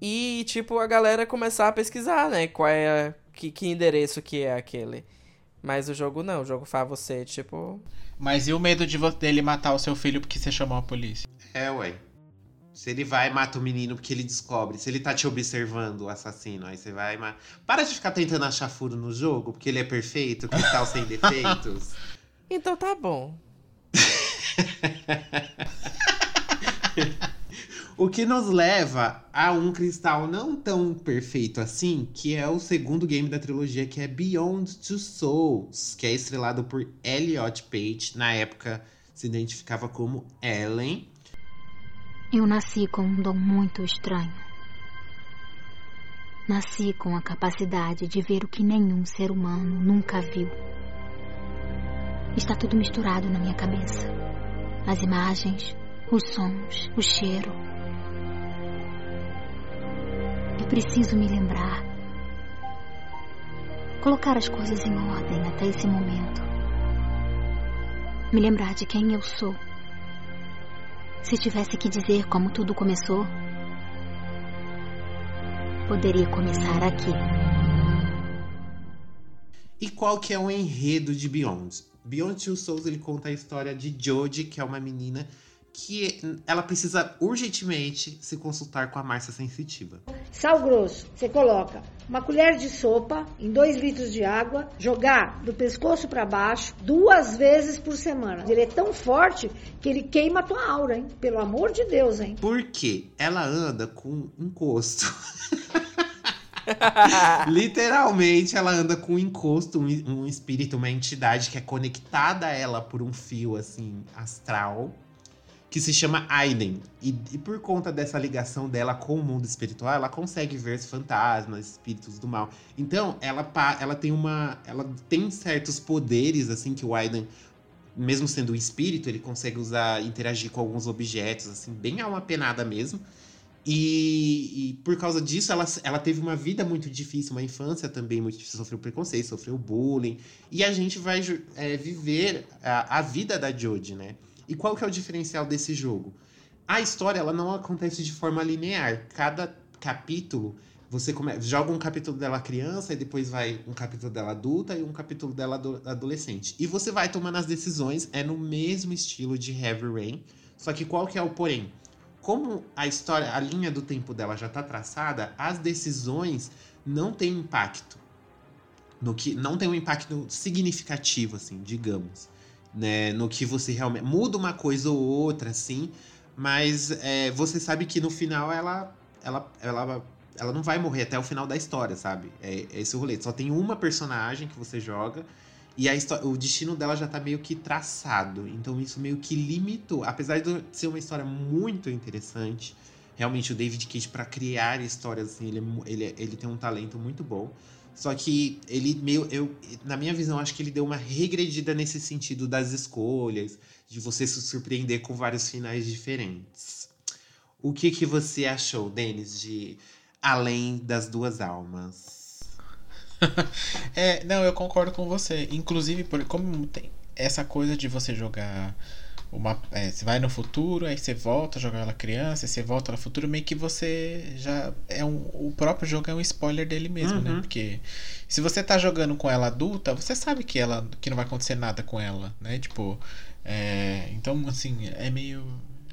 [SPEAKER 2] e, tipo, a galera começar a pesquisar, né? Qual é que, que endereço que é aquele. Mas o jogo não, o jogo faz você, tipo.
[SPEAKER 4] Mas e o medo de dele matar o seu filho porque você chamou a polícia?
[SPEAKER 1] É, ué. Se ele vai e mata o menino porque ele descobre. Se ele tá te observando, o assassino, aí você vai e Para de ficar tentando achar furo no jogo, porque ele é perfeito, cristal sem defeitos.
[SPEAKER 2] Então tá bom.
[SPEAKER 1] O que nos leva a um cristal não tão perfeito assim, que é o segundo game da trilogia, que é Beyond Two Souls, que é estrelado por Elliot Page, na época se identificava como Ellen.
[SPEAKER 17] Eu nasci com um dom muito estranho. Nasci com a capacidade de ver o que nenhum ser humano nunca viu. Está tudo misturado na minha cabeça. As imagens, os sons, o cheiro, preciso me lembrar. colocar as coisas em ordem até esse momento. Me lembrar de quem eu sou. Se tivesse que dizer como tudo começou, poderia começar aqui.
[SPEAKER 1] E qual que é o enredo de Beyond? Beyond Two Souls ele conta a história de Jodie, que é uma menina que ela precisa urgentemente se consultar com a Márcia Sensitiva.
[SPEAKER 18] Sal grosso, você coloca uma colher de sopa em 2 litros de água, jogar do pescoço para baixo duas vezes por semana. Ele é tão forte que ele queima a tua aura, hein? Pelo amor de Deus, hein?
[SPEAKER 1] Porque ela anda com encosto. Literalmente, ela anda com um encosto, um, um espírito, uma entidade que é conectada a ela por um fio assim astral que se chama Aiden. E, e, por conta dessa ligação dela com o mundo espiritual, ela consegue ver fantasmas, espíritos do mal. Então, ela, ela tem uma. Ela tem certos poderes, assim, que o Aiden, mesmo sendo um espírito, ele consegue usar, interagir com alguns objetos, assim, bem alma penada mesmo. E, e, por causa disso, ela, ela teve uma vida muito difícil, uma infância também muito difícil, sofreu preconceito, sofreu bullying. E a gente vai é, viver a, a vida da Jodie, né? E qual que é o diferencial desse jogo? A história ela não acontece de forma linear. Cada capítulo você come... joga um capítulo dela criança e depois vai um capítulo dela adulta e um capítulo dela adolescente. E você vai tomando as decisões, é no mesmo estilo de Heavy Rain. Só que qual que é o porém? Como a história, a linha do tempo dela já está traçada, as decisões não têm impacto. No que não tem um impacto significativo assim, digamos né? No que você realmente. Muda uma coisa ou outra, assim, mas é, você sabe que no final ela, ela, ela, ela não vai morrer até o final da história, sabe? É, é esse o rolê. Só tem uma personagem que você joga. E a história, o destino dela já tá meio que traçado. Então isso meio que limitou. Apesar de ser uma história muito interessante, realmente o David Cage para criar histórias assim, ele, é ele, ele tem um talento muito bom. Só que ele meio. Eu, na minha visão, acho que ele deu uma regredida nesse sentido das escolhas, de você se surpreender com vários finais diferentes. O que, que você achou, Denis, de Além das Duas Almas?
[SPEAKER 4] é, não, eu concordo com você. Inclusive, por, como tem essa coisa de você jogar uma, é, você vai no futuro, aí você volta, joga ela criança, aí você volta no futuro, meio que você já é um, o próprio jogo é um spoiler dele mesmo, né? uhum. né? Porque se você tá jogando com ela adulta, você sabe que ela que não vai acontecer nada com ela, né? Tipo, é, então assim, é meio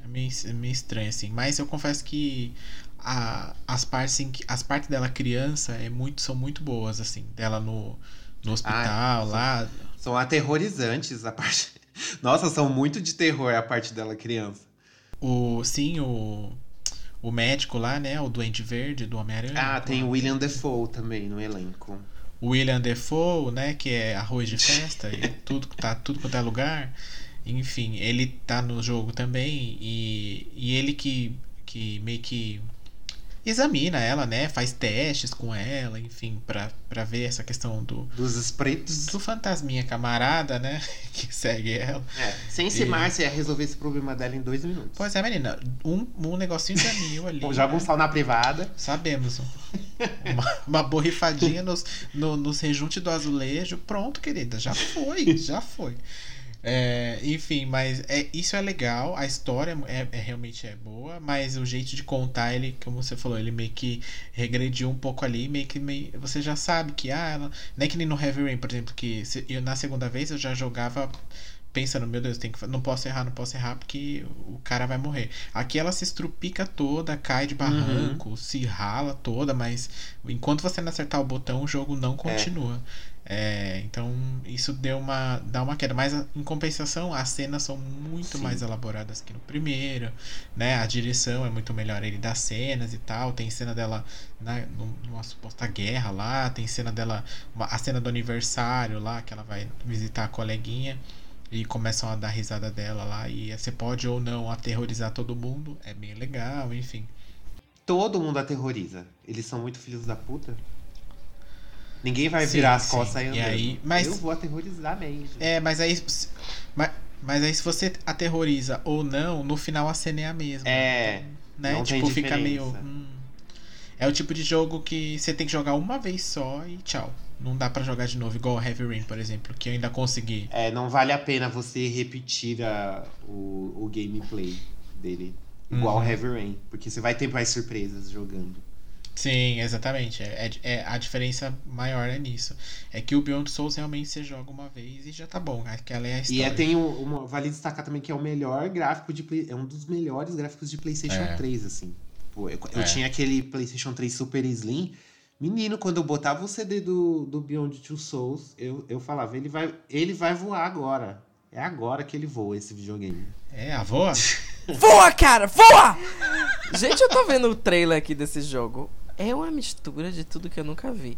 [SPEAKER 4] é meio, é meio estranho assim, mas eu confesso que a, as partes em que, as partes dela criança é muito são muito boas assim, dela no no hospital ah, lá,
[SPEAKER 1] são aterrorizantes a parte nossa, são muito de terror a parte dela criança.
[SPEAKER 4] O, sim, o, o médico lá, né? O Duende Verde do Homem-Aranha.
[SPEAKER 1] Ah, tem o William Defoe também no elenco.
[SPEAKER 4] O William Defoe, né? Que é arroz de festa e tudo, tá tudo quanto é lugar. Enfim, ele tá no jogo também e, e ele que, que meio que examina ela, né? Faz testes com ela, enfim, pra, pra ver essa questão do.
[SPEAKER 1] Dos espíritos.
[SPEAKER 4] Do fantasminha camarada, né? Que segue ela.
[SPEAKER 1] É, sem se e... Márcia ia resolver esse problema dela em dois minutos.
[SPEAKER 4] Pois é, menina. Um, um negocinho de anil ali.
[SPEAKER 1] Joga um né? sal na privada.
[SPEAKER 4] Sabemos. uma, uma borrifadinha nos, no, nos rejunte do azulejo. Pronto, querida. Já foi, já foi. É, enfim, mas é, isso é legal, a história é, é, realmente é boa, mas o jeito de contar, ele, como você falou, ele meio que regrediu um pouco ali, meio que meio, você já sabe que, ah, ela, não é que nem no Heavy Rain, por exemplo, que se, eu, na segunda vez eu já jogava pensando, meu Deus, tem que, não posso errar, não posso errar, porque o cara vai morrer. Aqui ela se estrupica toda, cai de barranco, uhum. se rala toda, mas enquanto você não acertar o botão, o jogo não continua. É. É, então isso deu uma dá uma queda, mas em compensação as cenas são muito Sim. mais elaboradas que no primeiro, né? A direção é muito melhor ele das cenas e tal. Tem cena dela na, numa suposta guerra lá, tem cena dela uma, a cena do aniversário lá que ela vai visitar a coleguinha e começam a dar risada dela lá e você pode ou não aterrorizar todo mundo, é bem legal, enfim.
[SPEAKER 1] Todo mundo aterroriza. Eles são muito filhos da puta. Ninguém vai sim, virar as costas aí,
[SPEAKER 4] e aí mas,
[SPEAKER 1] Eu vou aterrorizar mesmo.
[SPEAKER 4] É, mas aí. Mas, mas aí se você aterroriza ou não, no final a cena é a mesma.
[SPEAKER 1] É.
[SPEAKER 4] Né? Não tipo, fica meio. Hum, é o tipo de jogo que você tem que jogar uma vez só e tchau. Não dá pra jogar de novo, igual Heavy Rain, por exemplo, que eu ainda consegui.
[SPEAKER 1] É, não vale a pena você repetir a, o, o gameplay dele. Igual
[SPEAKER 4] Uhum.
[SPEAKER 1] Heavy Rain. Porque você vai ter mais surpresas jogando.
[SPEAKER 4] Sim, exatamente. É, é- é- a diferença maior é nisso. É que o Beyond Souls realmente você joga uma vez e já tá bom. Aquela é a
[SPEAKER 1] E
[SPEAKER 4] história.
[SPEAKER 1] é, tem um, uma, vale destacar também que é o melhor gráfico de Play, é um dos melhores gráficos de PlayStation
[SPEAKER 4] É.
[SPEAKER 1] 3, assim. Pô, eu, eu
[SPEAKER 4] É.
[SPEAKER 1] tinha aquele PlayStation 3 Super Slim. Menino, quando eu botava o CD do, do Beyond Two Souls, eu, eu falava, ele vai, ele vai voar agora. É agora que ele voa esse videogame.
[SPEAKER 4] É, a voa?
[SPEAKER 2] Voa, cara, voa! Gente, eu tô vendo o trailer aqui desse jogo. É uma mistura de tudo que eu nunca vi.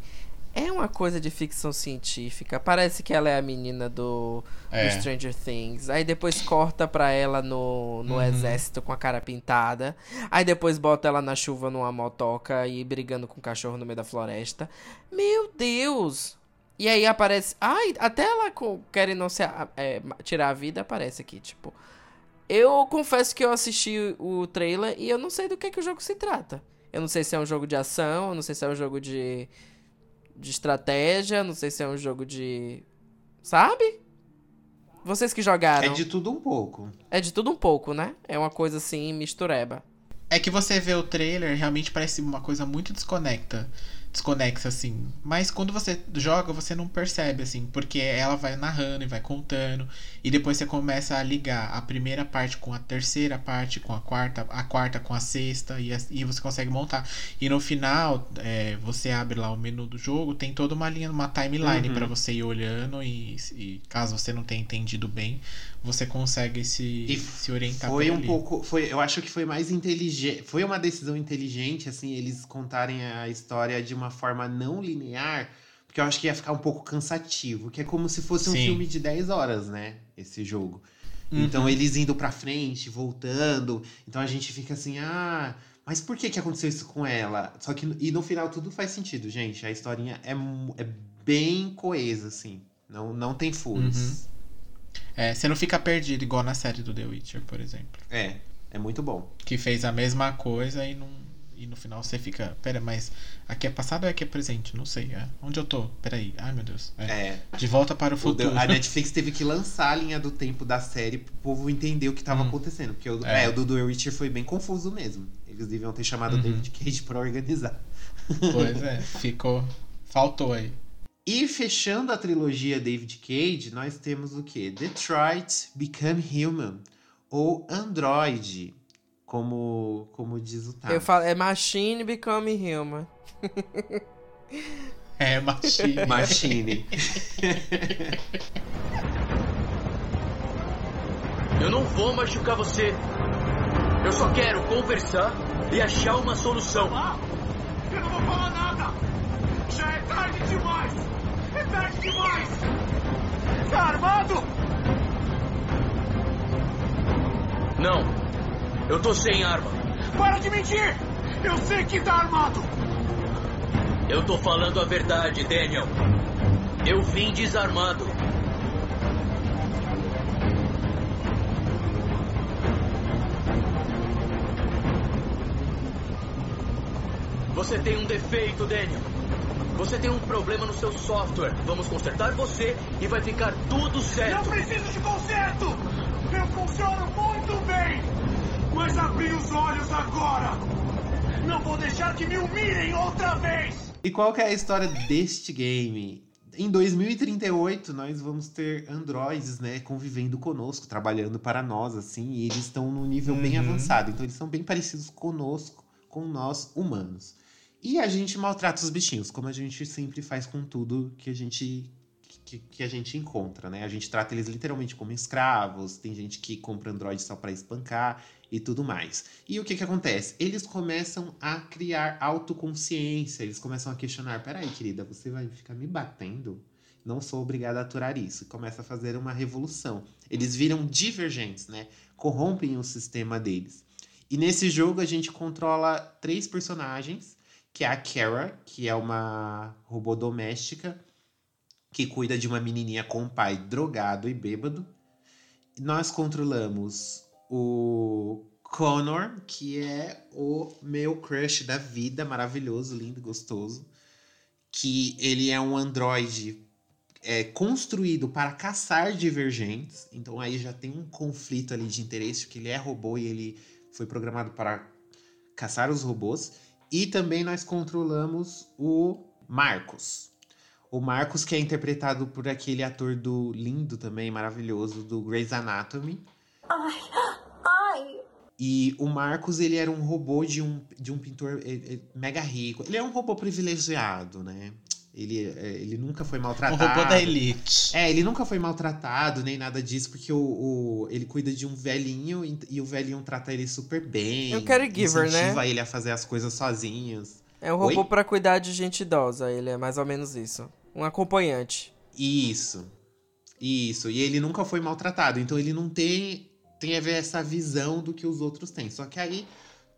[SPEAKER 2] É uma coisa de ficção científica. Parece que ela é a menina do, do
[SPEAKER 4] É.
[SPEAKER 2] Stranger Things. Aí depois corta pra ela no, no
[SPEAKER 4] Uhum.
[SPEAKER 2] exército com a cara pintada. Aí depois bota ela na chuva numa motoca e brigando com o cachorro no meio da floresta. Meu Deus! E aí aparece. Ai, até ela querendo se, é, tirar a vida aparece aqui, tipo. Eu confesso que eu assisti o trailer e eu não sei do que, que o jogo se trata. Eu não sei se é um jogo de ação, eu não sei se é um jogo de, de estratégia, não sei se é um jogo de. Sabe? Vocês que jogaram.
[SPEAKER 1] É de tudo um pouco.
[SPEAKER 2] É de tudo um pouco, né? É uma coisa assim, mistureba.
[SPEAKER 4] É que você vê o trailer, realmente parece uma coisa muito desconecta. Desconexa, assim. Mas quando você joga, você não percebe, assim. Porque ela vai narrando e vai contando. E depois você começa a ligar a primeira parte com a terceira parte, com a quarta, a quarta com a sexta. E, as- e você consegue montar. E no final, é, você abre lá o menu do jogo, tem toda uma linha, uma timeline
[SPEAKER 1] Uhum.
[SPEAKER 4] pra você ir olhando. E, e caso você não tenha entendido bem, você consegue se, se orientar
[SPEAKER 1] Foi um
[SPEAKER 4] ali.
[SPEAKER 1] pouco. Foi, eu acho que foi mais inteligente. Foi uma decisão inteligente, assim, eles contarem a história de uma forma não linear. Porque eu acho que ia ficar um pouco cansativo. Que é como se fosse um
[SPEAKER 4] Sim.
[SPEAKER 1] filme de 10 horas, né? Esse jogo.
[SPEAKER 4] Uhum.
[SPEAKER 1] Então eles indo pra frente, voltando. Então a gente fica assim, ah. Mas por que que aconteceu isso com ela? Só que e no final tudo faz sentido, gente. A historinha é, é bem coesa, assim. Não, não tem furos.
[SPEAKER 4] Uhum. É, você não fica perdido, igual na série do The Witcher, por exemplo.
[SPEAKER 1] É, é muito bom.
[SPEAKER 4] Que fez a mesma coisa e, não, e no final você fica. Pera, mas aqui é passado ou aqui é presente? Não sei. é. Onde eu tô? Peraí. Ai, meu Deus.
[SPEAKER 1] É.
[SPEAKER 4] De volta para o
[SPEAKER 1] O
[SPEAKER 4] futuro.
[SPEAKER 1] A Netflix teve que lançar a linha do tempo da série pro povo entender o que tava acontecendo. Porque o,
[SPEAKER 4] É.
[SPEAKER 1] é, o do The Witcher foi bem confuso mesmo. Eles deviam ter chamado o
[SPEAKER 4] Uhum.
[SPEAKER 1] David Cage pra organizar.
[SPEAKER 4] Pois é, ficou. Faltou aí.
[SPEAKER 1] E fechando a trilogia David Cage, nós temos o quê? Detroit Become Human. Ou Android, como, como diz o Tá.
[SPEAKER 2] Eu falo, é Machine Become Human.
[SPEAKER 4] É, Machine.
[SPEAKER 1] Machine.
[SPEAKER 19] Eu não vou machucar você. Eu só quero conversar e achar uma solução.
[SPEAKER 3] Eu não vou falar nada! Já é tarde demais! É tarde demais! Tá armado?
[SPEAKER 19] Não. Eu tô sem arma.
[SPEAKER 3] Para de mentir! Eu sei que tá armado!
[SPEAKER 19] Eu tô falando a verdade, Daniel. Eu vim desarmado. Você tem um defeito, Daniel. Você tem um problema no seu software. Vamos consertar você e vai ficar tudo certo.
[SPEAKER 3] Não preciso de conserto! Eu funciono muito bem! Mas abri os olhos agora! Não vou deixar que me humilhem outra vez!
[SPEAKER 1] E qual que é a história deste game? Em 2038, nós vamos ter androides, né, convivendo conosco, trabalhando para nós, assim, e eles estão num nível bem
[SPEAKER 4] Uhum.
[SPEAKER 1] avançado. Então, eles são bem parecidos conosco, com nós humanos. E a gente maltrata os bichinhos, como a gente sempre faz com tudo que a gente que, que a gente encontra, né? A gente trata eles literalmente como escravos, tem gente que compra android só para espancar e tudo mais. E o que que acontece? Eles começam a criar autoconsciência, eles começam a questionar, peraí, querida, você vai ficar me batendo? Não sou obrigada a aturar isso. E começa a fazer uma revolução. Eles viram divergentes, né? Corrompem o sistema deles. E nesse jogo a gente controla três personagens, que é a Kara, que é uma robô doméstica, que cuida de uma menininha com um pai drogado e bêbado. Nós controlamos o Connor, que é o meu crush da vida, maravilhoso, lindo, gostoso. que ele é um androide é, construído para caçar divergentes. Então aí já tem um conflito ali de interesse, que ele é robô e ele foi programado para caçar os robôs. E também nós controlamos o Marcos. O Marcos, que é interpretado por aquele ator do lindo também, maravilhoso, do Grey's Anatomy.
[SPEAKER 5] Ai, ai.
[SPEAKER 1] E o Marcos, ele era um robô de um, de um pintor mega rico. Ele é um robô privilegiado, né? Ele, é, ele nunca foi maltratado.
[SPEAKER 4] Um robô da elite.
[SPEAKER 1] É, ele nunca foi maltratado, nem nada disso, porque o, o ele cuida de um velhinho e, e o velhinho trata ele super bem.
[SPEAKER 2] É um caregiver, né?
[SPEAKER 1] Incentiva ele a fazer as coisas sozinhos.
[SPEAKER 2] É um robô para cuidar de gente idosa, ele é mais ou menos isso. Um acompanhante.
[SPEAKER 1] Isso. Isso. E ele nunca foi maltratado. Então ele não tem, tem a ver essa visão do que os outros têm. Só que aí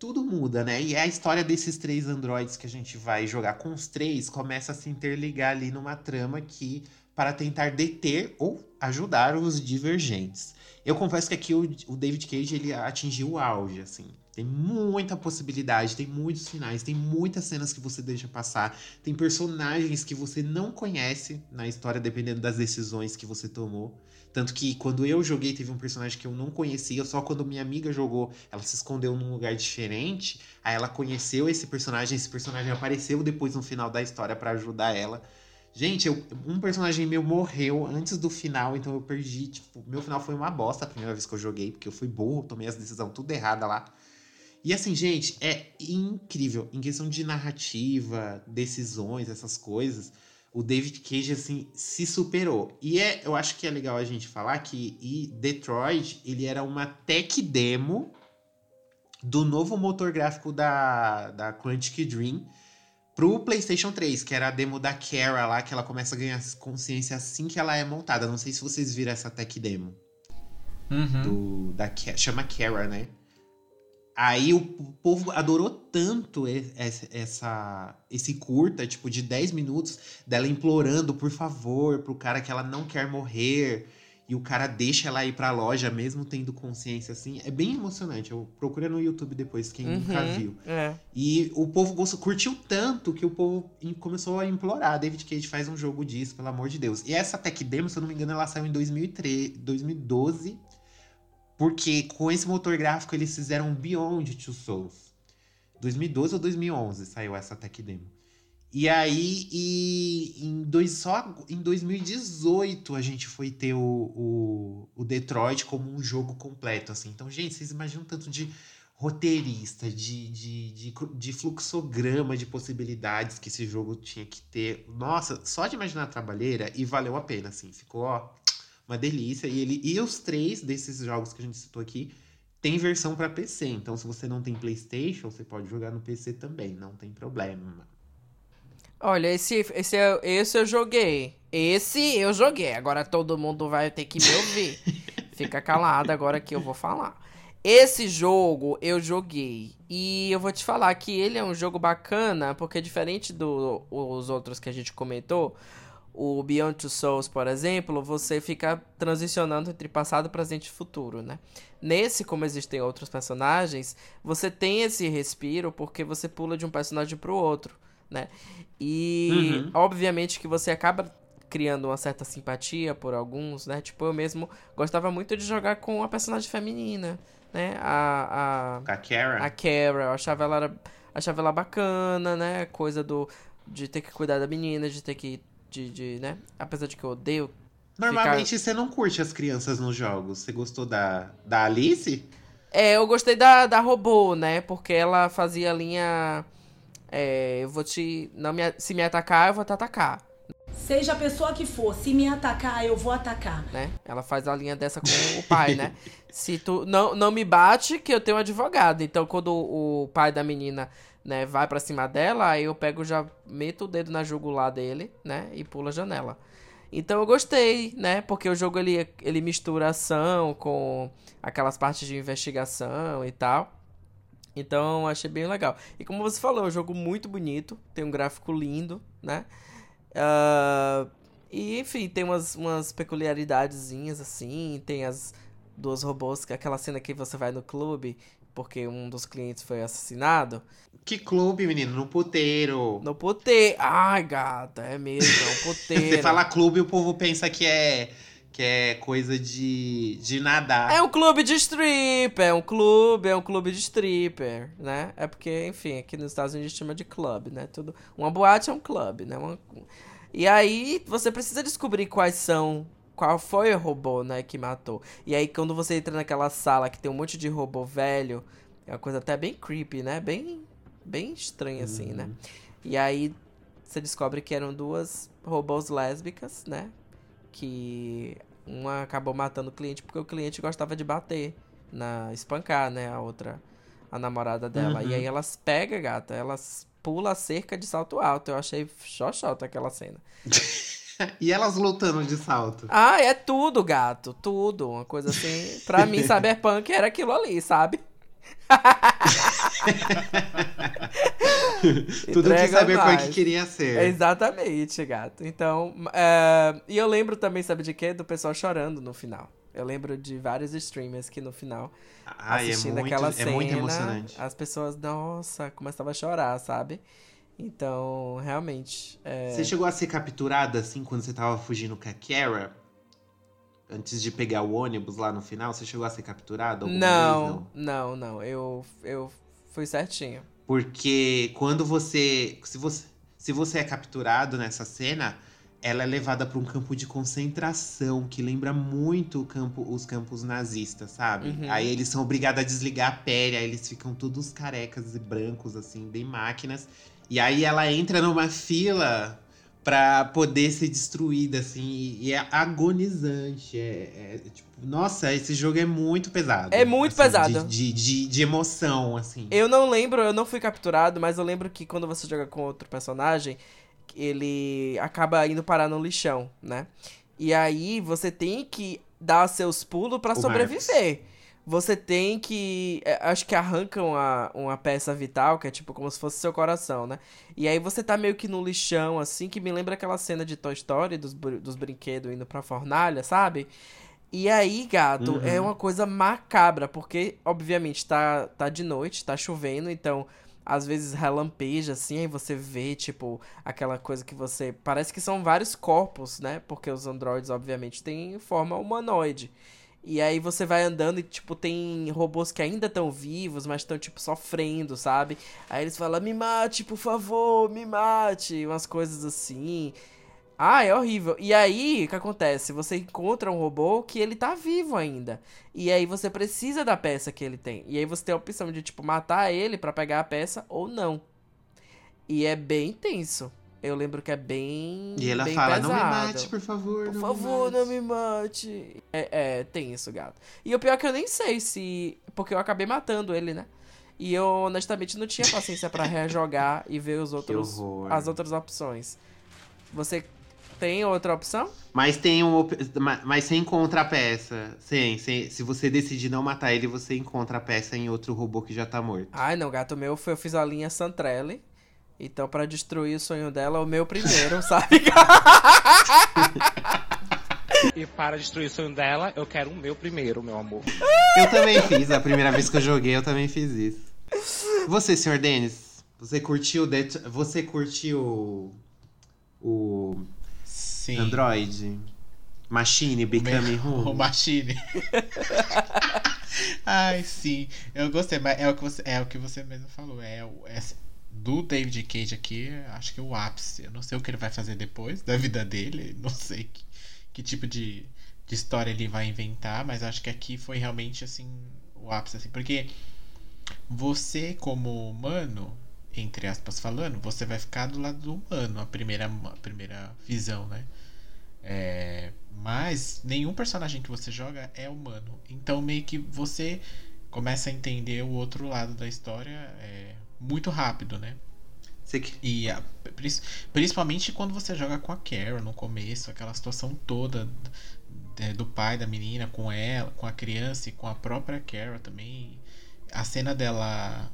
[SPEAKER 1] tudo muda, né? E a história desses três androides que a gente vai jogar com os três começa a se interligar ali numa trama que para tentar deter ou ajudar os divergentes. Eu confesso que aqui o, o David Cage ele atingiu o auge, assim. Tem muita possibilidade, tem muitos finais, tem muitas cenas que você deixa passar, tem personagens que você não conhece na história, dependendo das decisões que você tomou. Tanto que quando eu joguei, teve um personagem que eu não conhecia, só quando minha amiga jogou, ela se escondeu num lugar diferente, aí ela conheceu esse personagem, esse personagem apareceu depois no final da história para ajudar ela. Gente, eu, um personagem meu morreu antes do final, então eu perdi. Tipo, meu final foi uma bosta a primeira vez que eu joguei, porque eu fui burro, tomei as decisões tudo errada lá. E assim, gente, é incrível. Em questão de narrativa, decisões, essas coisas, o David Cage, assim, se superou. E é, eu acho que é legal a gente falar que e Detroit, ele era uma tech demo do novo motor gráfico da, da Quantic Dream pro PlayStation 3, que era a demo da Kara lá, que ela começa a ganhar consciência assim que ela é montada. Não sei se vocês viram essa tech demo.
[SPEAKER 4] Uhum.
[SPEAKER 1] Do, da, chama Kara, né? Aí o povo adorou tanto essa, esse curta, tipo, de 10 minutos, dela implorando, por favor, pro cara que ela não quer morrer. E o cara deixa ela ir pra loja, mesmo tendo consciência, assim. É bem emocionante. Eu procura no YouTube depois, quem
[SPEAKER 2] Uhum,
[SPEAKER 1] nunca viu.
[SPEAKER 2] é.
[SPEAKER 1] E o povo gostou, curtiu tanto que o povo começou a implorar. David Cage faz um jogo disso, pelo amor de Deus. E essa tech demo, se eu não me engano, ela saiu em 2003, 2012. Porque com esse motor gráfico eles fizeram Beyond Two Souls. 2012 ou 2011 saiu essa tech demo. E aí, e em dois, só em 2018 a gente foi ter o, o, o Detroit como um jogo completo, assim. Então, gente, vocês imaginam tanto de roteirista, de, de, de, de fluxograma de possibilidades que esse jogo tinha que ter. Nossa, só de imaginar a trabalheira e valeu a pena, assim. Ficou, ó, uma delícia. E, ele, e os três desses jogos que a gente citou aqui tem versão para PC. Então, se você não tem PlayStation, você pode jogar no PC também, não tem problema.
[SPEAKER 2] Olha, esse, esse, eu- esse eu joguei. Esse eu joguei. Agora todo mundo vai ter que me ouvir. Fica calado agora que eu vou falar. Esse jogo eu joguei. E eu vou te falar que ele é um jogo bacana, porque diferente dos outros que a gente comentou, o Beyond Two Souls, por exemplo, você fica transicionando entre passado, presente e futuro, né? Nesse, como existem outros personagens, você tem esse respiro porque você pula de um personagem pro outro, né? E
[SPEAKER 1] Uhum.
[SPEAKER 2] obviamente que você acaba criando uma certa simpatia por alguns, né? Tipo, eu mesmo gostava muito de jogar com a personagem feminina, né? A, a,
[SPEAKER 1] a Kara.
[SPEAKER 2] a Kara, eu achava ela, era- achava ela bacana, né? Coisa do de ter que cuidar da menina, de ter que de, de né? Apesar de que eu odeio
[SPEAKER 1] Normalmente você não curte as crianças nos jogos. Você gostou da, da Alice?
[SPEAKER 2] É, eu gostei da, da robô, né? Porque ela fazia a linha. É, eu vou te. Não me, se me atacar, eu vou te atacar.
[SPEAKER 10] Seja a pessoa que for, se me atacar, eu vou atacar.
[SPEAKER 2] Né? Ela faz a linha dessa com o pai, né? Se tu não, não me bate, que eu tenho um advogado. Então, quando o pai da menina né, vai pra cima dela, aí eu pego já meto o dedo na jugular dele, né? E pulo a janela. Então eu gostei, né? Porque o jogo ele, ele mistura ação com aquelas partes de investigação e tal. Então achei bem legal. E como você falou, é um jogo muito bonito, tem um gráfico lindo, né? Ah, e enfim, tem umas, umas peculiaridadezinhas assim, tem as duas robôs, que- aquela cena que você vai no clube porque um dos clientes foi assassinado.
[SPEAKER 1] Que clube, menino? No puteiro.
[SPEAKER 2] No puteiro. Ai, gata, é mesmo, é um puteiro.
[SPEAKER 1] Você fala clube, o povo pensa que é que é coisa de, de nadar.
[SPEAKER 2] É um clube de stripper, é um clube, é um clube de stripper, né? É porque, enfim, aqui nos Estados Unidos chama de club, né? Tudo, uma boate é um clube, né? Uma, e aí você precisa descobrir quais são qual foi o robô, né, que matou. E aí quando você entra naquela sala que tem um monte de robô velho, é uma coisa até bem creepy, né? Bem bem estranha assim, né?
[SPEAKER 1] Uhum.
[SPEAKER 2] E aí você descobre que eram duas robôs lésbicas, né? Que uma acabou matando o cliente porque o cliente gostava de bater, na espancar, né, a outra a namorada dela.
[SPEAKER 1] Uhum.
[SPEAKER 2] E aí elas pegam, gata, elas pula a cerca de salto alto. Eu achei xoxota aquela cena.
[SPEAKER 1] e elas lutando de salto.
[SPEAKER 2] Ah, é tudo, gato. Tudo. Uma coisa assim. Pra mim, Cyberpunk era aquilo ali, sabe?
[SPEAKER 1] Tudo que Cyberpunk queria ser.
[SPEAKER 2] Exatamente, gato. Então, é, e eu lembro também, sabe de quê? Do pessoal chorando no final. Eu lembro de vários streamers que no final,
[SPEAKER 1] Ai, é
[SPEAKER 2] assistindo
[SPEAKER 1] muito-
[SPEAKER 2] aquela
[SPEAKER 1] é
[SPEAKER 2] cena,
[SPEAKER 1] muito emocionante.
[SPEAKER 2] as pessoas, nossa, começavam a chorar, sabe? Então, realmente. é,
[SPEAKER 1] Você chegou a ser capturada assim quando você tava fugindo com a Kara? Antes de pegar o ônibus lá no final, você chegou a ser capturada? alguma vez?
[SPEAKER 2] Não, não, não. Eu, eu fui certinho.
[SPEAKER 1] Porque quando você se, você. se você é capturado nessa cena, ela é levada para um campo de concentração que lembra muito campo, os campos nazistas, sabe?
[SPEAKER 2] Uhum.
[SPEAKER 1] Aí eles são obrigados a desligar a pele, aí eles ficam todos carecas e brancos, assim, bem máquinas. E aí ela entra numa fila pra poder ser destruída, assim, e, é agonizante. É, é, tipo, nossa, esse jogo é muito pesado.
[SPEAKER 2] É muito
[SPEAKER 1] assim,
[SPEAKER 2] pesado.
[SPEAKER 1] De, de, de, de emoção, assim.
[SPEAKER 2] Eu não lembro, eu não fui capturado, mas eu lembro que quando você joga com outro personagem, ele acaba indo parar no lixão, né? E aí você tem que dar seus pulos pra
[SPEAKER 1] O
[SPEAKER 2] sobreviver. Você tem que. é, Acho que arrancam uma, uma peça vital, que é tipo como se fosse seu coração, né? E aí você tá meio que no lixão, assim, que me lembra aquela cena de Toy Story, dos, dos brinquedos indo pra fornalha, sabe? E aí, gato,
[SPEAKER 1] Uhum.
[SPEAKER 2] é uma coisa macabra, porque, obviamente, tá, tá de noite, tá chovendo, então às vezes relampeja, assim, aí você vê, tipo, aquela coisa que você. Parece que são vários corpos, né? Porque os androides, obviamente, têm forma humanoide. E aí você vai andando e, tipo, tem robôs que ainda estão vivos, mas estão, tipo, sofrendo, sabe? Aí eles falam, me mate, por favor, me mate. Umas coisas assim. Ah, é horrível. E aí, o que acontece? Você encontra um robô que ele tá vivo ainda. E aí você precisa da peça que ele tem. E aí você tem a opção de, tipo, matar ele pra pegar a peça ou não. E é bem tenso. Eu lembro que é bem.
[SPEAKER 1] E ela
[SPEAKER 2] bem
[SPEAKER 1] fala, não me
[SPEAKER 2] pesado.
[SPEAKER 1] mate, por favor.
[SPEAKER 2] Por
[SPEAKER 1] não me
[SPEAKER 2] favor,
[SPEAKER 1] mate."
[SPEAKER 2] não me mate. É, é, tem isso, gato. E o pior é que eu nem sei se. Porque eu acabei matando ele, né? E eu, honestamente, não tinha paciência pra rejogar e ver os outros, as outras opções. Você tem outra opção?
[SPEAKER 1] Mas tem um. Mas você encontra a peça. Sim, sim, se você decidir não matar ele, você encontra a peça em outro robô que já tá morto.
[SPEAKER 2] Ai, não, gato, meu eu fiz a linha Santrelli. Então, pra destruir o sonho dela, o meu primeiro, sabe?
[SPEAKER 20] E para destruir o sonho dela, eu quero o meu primeiro, meu amor.
[SPEAKER 1] Eu também fiz, a primeira vez que eu joguei, eu também fiz isso. Você, senhor Denis, você curtiu Det- você curtiu o
[SPEAKER 4] Sim.
[SPEAKER 1] Android? Machine Becoming
[SPEAKER 4] O
[SPEAKER 1] Home?
[SPEAKER 4] Machine. Ai, sim. Eu gostei, mas é o que você, é o que você mesmo falou. É, o- é do David Cage aqui, acho que é o ápice. Eu não sei o que ele vai fazer depois da vida dele. Não sei que, que tipo de, de história ele vai inventar, mas acho que aqui foi realmente assim o ápice, assim, porque você como humano, entre aspas falando, você vai ficar do lado do humano, a primeira, a primeira visão, né? É, mas nenhum personagem que você joga é humano. Então meio que você começa a entender o outro lado da história é, muito rápido, né?
[SPEAKER 1] Que-
[SPEAKER 4] E a- principalmente quando você joga com a Carol no começo, aquela situação toda é, do pai da menina com ela, com a criança e com a própria Carol também. A cena dela.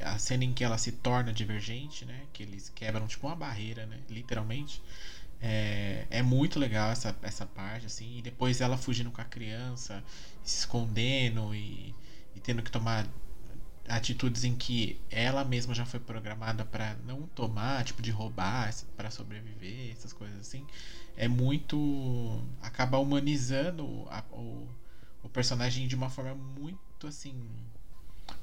[SPEAKER 4] A cena em que ela se torna divergente, né? Que eles quebram tipo uma barreira, né? Literalmente. É, é muito legal essa, essa parte, assim. E depois ela fugindo com a criança, se escondendo e, e tendo que tomar atitudes em que ela mesma já foi programada para não tomar, tipo de roubar, para sobreviver, essas coisas assim, é muito acaba humanizando a, o, o personagem de uma forma muito assim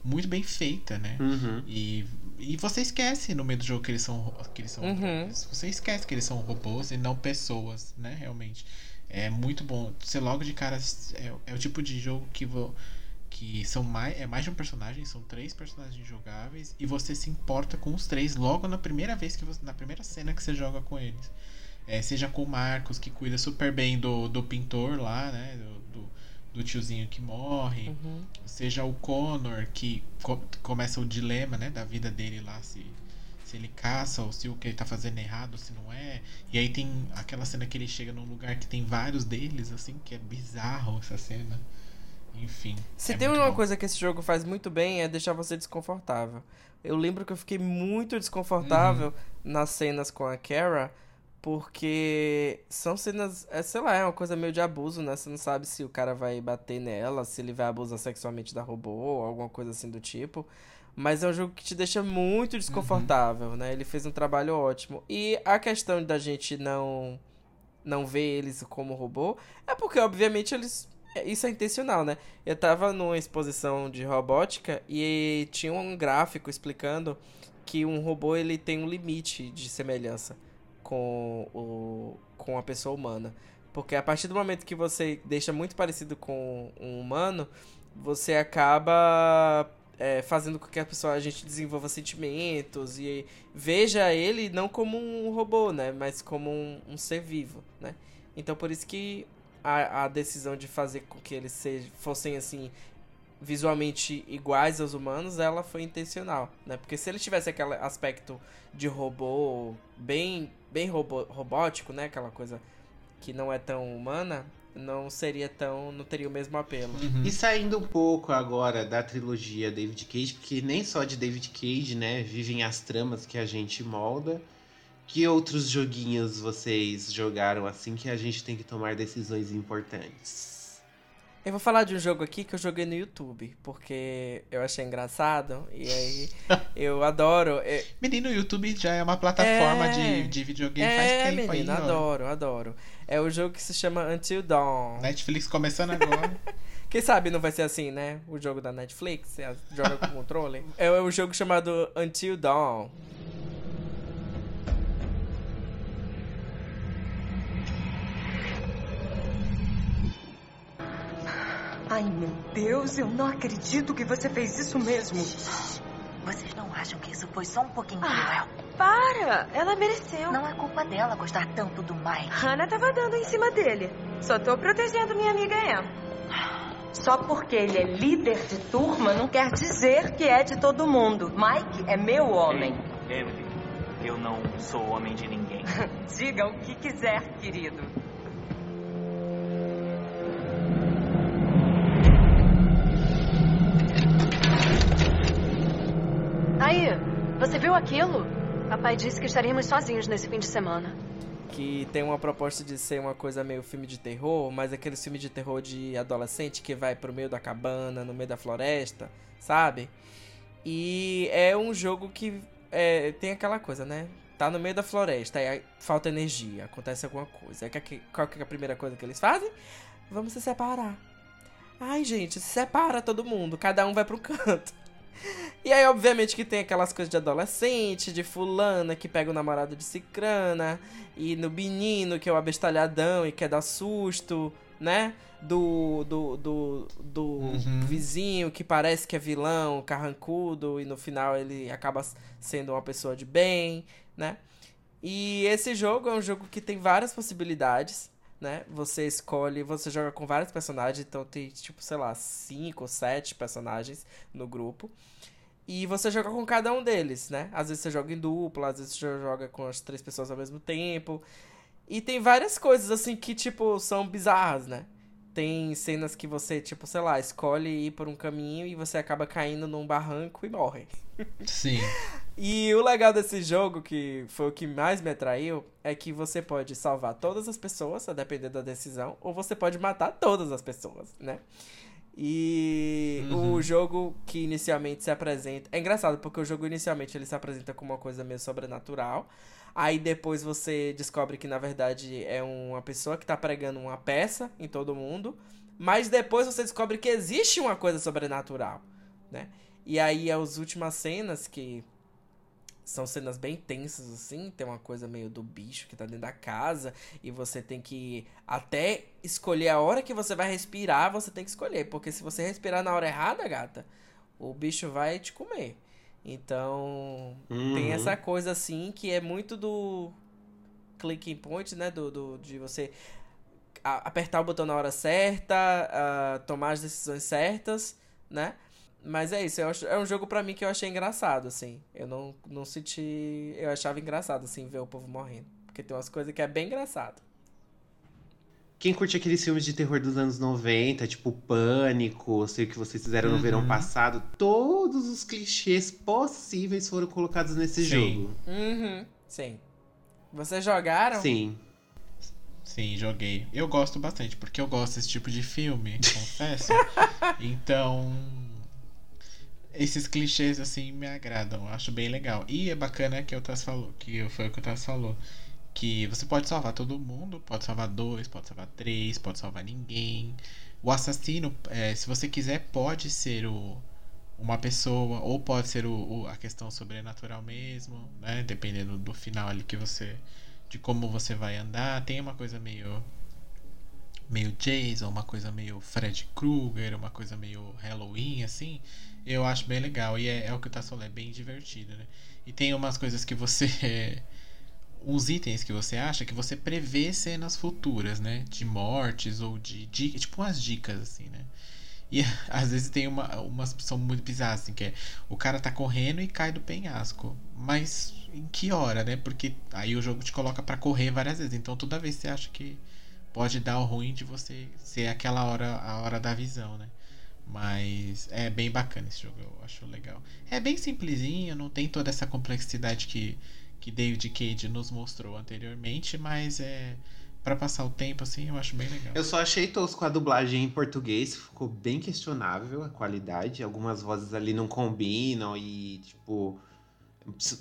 [SPEAKER 4] muito bem feita, né?
[SPEAKER 1] Uhum.
[SPEAKER 4] E, e você esquece no meio do jogo que eles são que eles são
[SPEAKER 2] Uhum.
[SPEAKER 4] você esquece que eles são robôs e não pessoas, né? Realmente é muito bom. Você logo de cara é, é o tipo de jogo que vou que são mais é mais de um personagem, são três personagens jogáveis e você se importa com os três logo na primeira vez que você, na primeira cena que você joga com eles. É, seja com o Marcos que cuida super bem do, do pintor lá, né? Do, do, do tiozinho que morre,
[SPEAKER 2] Uhum.
[SPEAKER 4] seja o Connor que co- começa o dilema, né, da vida dele lá se se ele caça ou se o que ele tá fazendo é errado, se não é. E aí tem aquela cena que ele chega num lugar que tem vários deles, assim, que é bizarro essa cena. Enfim.
[SPEAKER 2] Se
[SPEAKER 4] é
[SPEAKER 2] tem uma
[SPEAKER 4] bom.
[SPEAKER 2] coisa que esse jogo faz muito bem é deixar você desconfortável. Eu lembro que eu fiquei muito desconfortável
[SPEAKER 4] Uhum.
[SPEAKER 2] nas cenas com a Kara, porque são cenas, é, sei lá, é uma coisa meio de abuso, né? Você não sabe se o cara vai bater nela, se ele vai abusar sexualmente da robô, ou alguma coisa assim do tipo. Mas é um jogo que te deixa muito desconfortável, né? Ele fez um trabalho ótimo. E a questão da gente não não ver eles como robô é porque, obviamente, eles. É- Isso é intencional, né? Eu tava numa exposição de robótica e tinha um gráfico explicando que um robô ele tem um limite de semelhança com, o, com a pessoa humana. Porque a partir do momento que você deixa muito parecido com um humano, você acaba é, fazendo com que a pessoa a gente desenvolva sentimentos e veja ele não como um robô, né? Mas como um, um ser vivo, né? Então por isso que a, a decisão de fazer com que eles sejam, fossem assim visualmente iguais aos humanos, ela foi intencional, né? Porque se ele tivesse aquele aspecto de robô bem bem robô, robótico, né? Aquela coisa que não é tão humana, não seria tão, não teria o mesmo apelo.
[SPEAKER 1] E saindo um pouco agora da trilogia David Cage, porque nem só de David Cage, né, vivem as tramas que a gente molda. Que outros joguinhos vocês jogaram assim que a gente tem que tomar decisões importantes?
[SPEAKER 2] Eu vou falar de um jogo aqui que eu joguei no YouTube, porque eu achei engraçado e aí eu adoro. é-
[SPEAKER 4] Menino, o YouTube já é uma plataforma
[SPEAKER 2] É.
[SPEAKER 4] de, de videogame
[SPEAKER 2] é,
[SPEAKER 4] faz tempo
[SPEAKER 2] menino,
[SPEAKER 4] aí, ó.
[SPEAKER 2] adoro, adoro. É o jogo que se chama Until Dawn.
[SPEAKER 4] Netflix começando agora.
[SPEAKER 2] Quem sabe não vai ser assim, né? O jogo da Netflix, você joga com controle. É um jogo chamado Until Dawn.
[SPEAKER 21] Ai, meu Deus, eu não acredito que você fez isso mesmo.
[SPEAKER 22] Vocês não acham que isso foi só um pouquinho
[SPEAKER 21] Ah,
[SPEAKER 22] cruel?
[SPEAKER 21] para! Ela mereceu.
[SPEAKER 22] Não é culpa dela gostar tanto do Mike.
[SPEAKER 21] Hannah tava dando em cima dele. Só tô protegendo minha amiga Em. Só porque ele é líder de turma não quer dizer que é de todo mundo. Mike é meu homem.
[SPEAKER 19] Emily, eu não sou homem de ninguém.
[SPEAKER 21] Diga o que quiser, querido.
[SPEAKER 23] Aí, você viu aquilo? Papai disse que estaríamos sozinhos nesse fim de semana.
[SPEAKER 2] Que tem uma proposta de ser uma coisa meio filme de terror, mas aquele filme de terror de adolescente que vai pro meio da cabana, no meio da floresta, sabe? E é um jogo que é, tem aquela coisa, né? Tá no meio da floresta, aí falta energia, acontece alguma coisa. Que- qual que é a primeira coisa que eles fazem? Vamos se separar. Ai, gente, se separa todo mundo, cada um vai pro canto. E aí, obviamente, que tem aquelas coisas de adolescente, de fulana que pega o namorado de cicrana, e no menino que é o abestalhadão e quer dar susto, né? Do, do, do, do
[SPEAKER 4] Uhum.
[SPEAKER 2] vizinho que parece que é vilão, carrancudo, e no final ele acaba sendo uma pessoa de bem, né? E esse jogo é um jogo que tem várias possibilidades, né? Você escolhe, você joga com vários personagens, então tem, tipo, sei lá, cinco ou sete personagens no grupo. E você joga com cada um deles, né? Às vezes você joga em dupla, às vezes você joga com as três pessoas ao mesmo tempo. E tem várias coisas, assim, que, tipo, são bizarras, né? Tem cenas que você, tipo, sei lá, escolhe ir por um caminho e você acaba caindo num barranco e morre.
[SPEAKER 4] Sim.
[SPEAKER 2] E o legal desse jogo, que foi o que mais me atraiu, é que você pode salvar todas as pessoas, a depender da decisão, ou você pode matar todas as pessoas, né? E
[SPEAKER 4] Uhum.
[SPEAKER 2] o jogo que inicialmente se apresenta. É engraçado, porque o jogo inicialmente ele se apresenta como uma coisa meio sobrenatural. Aí depois você descobre que na verdade é uma pessoa que tá pregando uma peça em todo mundo. Mas depois você descobre que existe uma coisa sobrenatural, né? E aí as últimas cenas que são cenas bem tensas, assim. Tem uma coisa meio do bicho que tá dentro da casa. E você tem que até escolher a hora que você vai respirar, você tem que escolher. Porque se você respirar na hora errada, gata, o bicho vai te comer. Então,
[SPEAKER 1] Uhum.
[SPEAKER 2] tem essa coisa assim que é muito do clicking point, né? Do, do, de você apertar o botão na hora certa, ah, tomar as decisões certas, né? Mas é isso, eu acho- é um jogo pra mim que eu achei engraçado, assim. Eu não, não senti. Eu achava engraçado, assim, ver o povo morrendo. Porque tem umas coisas que é bem engraçado.
[SPEAKER 1] Quem curte aqueles filmes de terror dos anos 90, tipo Pânico, sei o que vocês fizeram no
[SPEAKER 4] Uhum.
[SPEAKER 1] verão passado, todos os clichês possíveis foram colocados nesse
[SPEAKER 4] Sim.
[SPEAKER 1] jogo.
[SPEAKER 2] Uhum, sim. Vocês jogaram?
[SPEAKER 1] Sim.
[SPEAKER 4] Sim, joguei. Eu gosto bastante, porque eu gosto desse tipo de filme, confesso. então, esses clichês assim me agradam, acho bem legal. E é bacana que o Tass falou, que foi o que o Tass falou, que você pode salvar todo mundo, pode salvar dois, pode salvar três, pode salvar ninguém. O assassino, é, se você quiser, pode ser o uma pessoa ou pode ser o, o- a questão sobrenatural mesmo, né? Dependendo do final ali que você de como você vai andar. Tem uma coisa meio meio Jason, uma coisa meio Fred Krueger, uma coisa meio Halloween, assim. Eu acho bem legal. E é, é o que o Tasso falou, é bem divertido, né? E tem umas coisas que você. uns itens que você acha que você prevê cenas futuras, né? De mortes ou de. tipo umas dicas, assim, né? E às vezes tem uma, umas que são muito bizarras, assim, que é o cara tá correndo e cai do penhasco. Mas em que hora, né? Porque aí o jogo te coloca pra correr várias vezes. Então toda vez você acha que pode dar o ruim de você ser aquela hora, a hora da visão, né? Mas é bem bacana esse jogo, eu acho legal. É bem simplesinho, não tem toda essa complexidade que, que David Cage nos mostrou anteriormente, mas é para passar o tempo assim, eu acho bem legal.
[SPEAKER 1] Eu só achei tosco a dublagem em português, ficou bem questionável a qualidade. Algumas vozes ali não combinam e, tipo,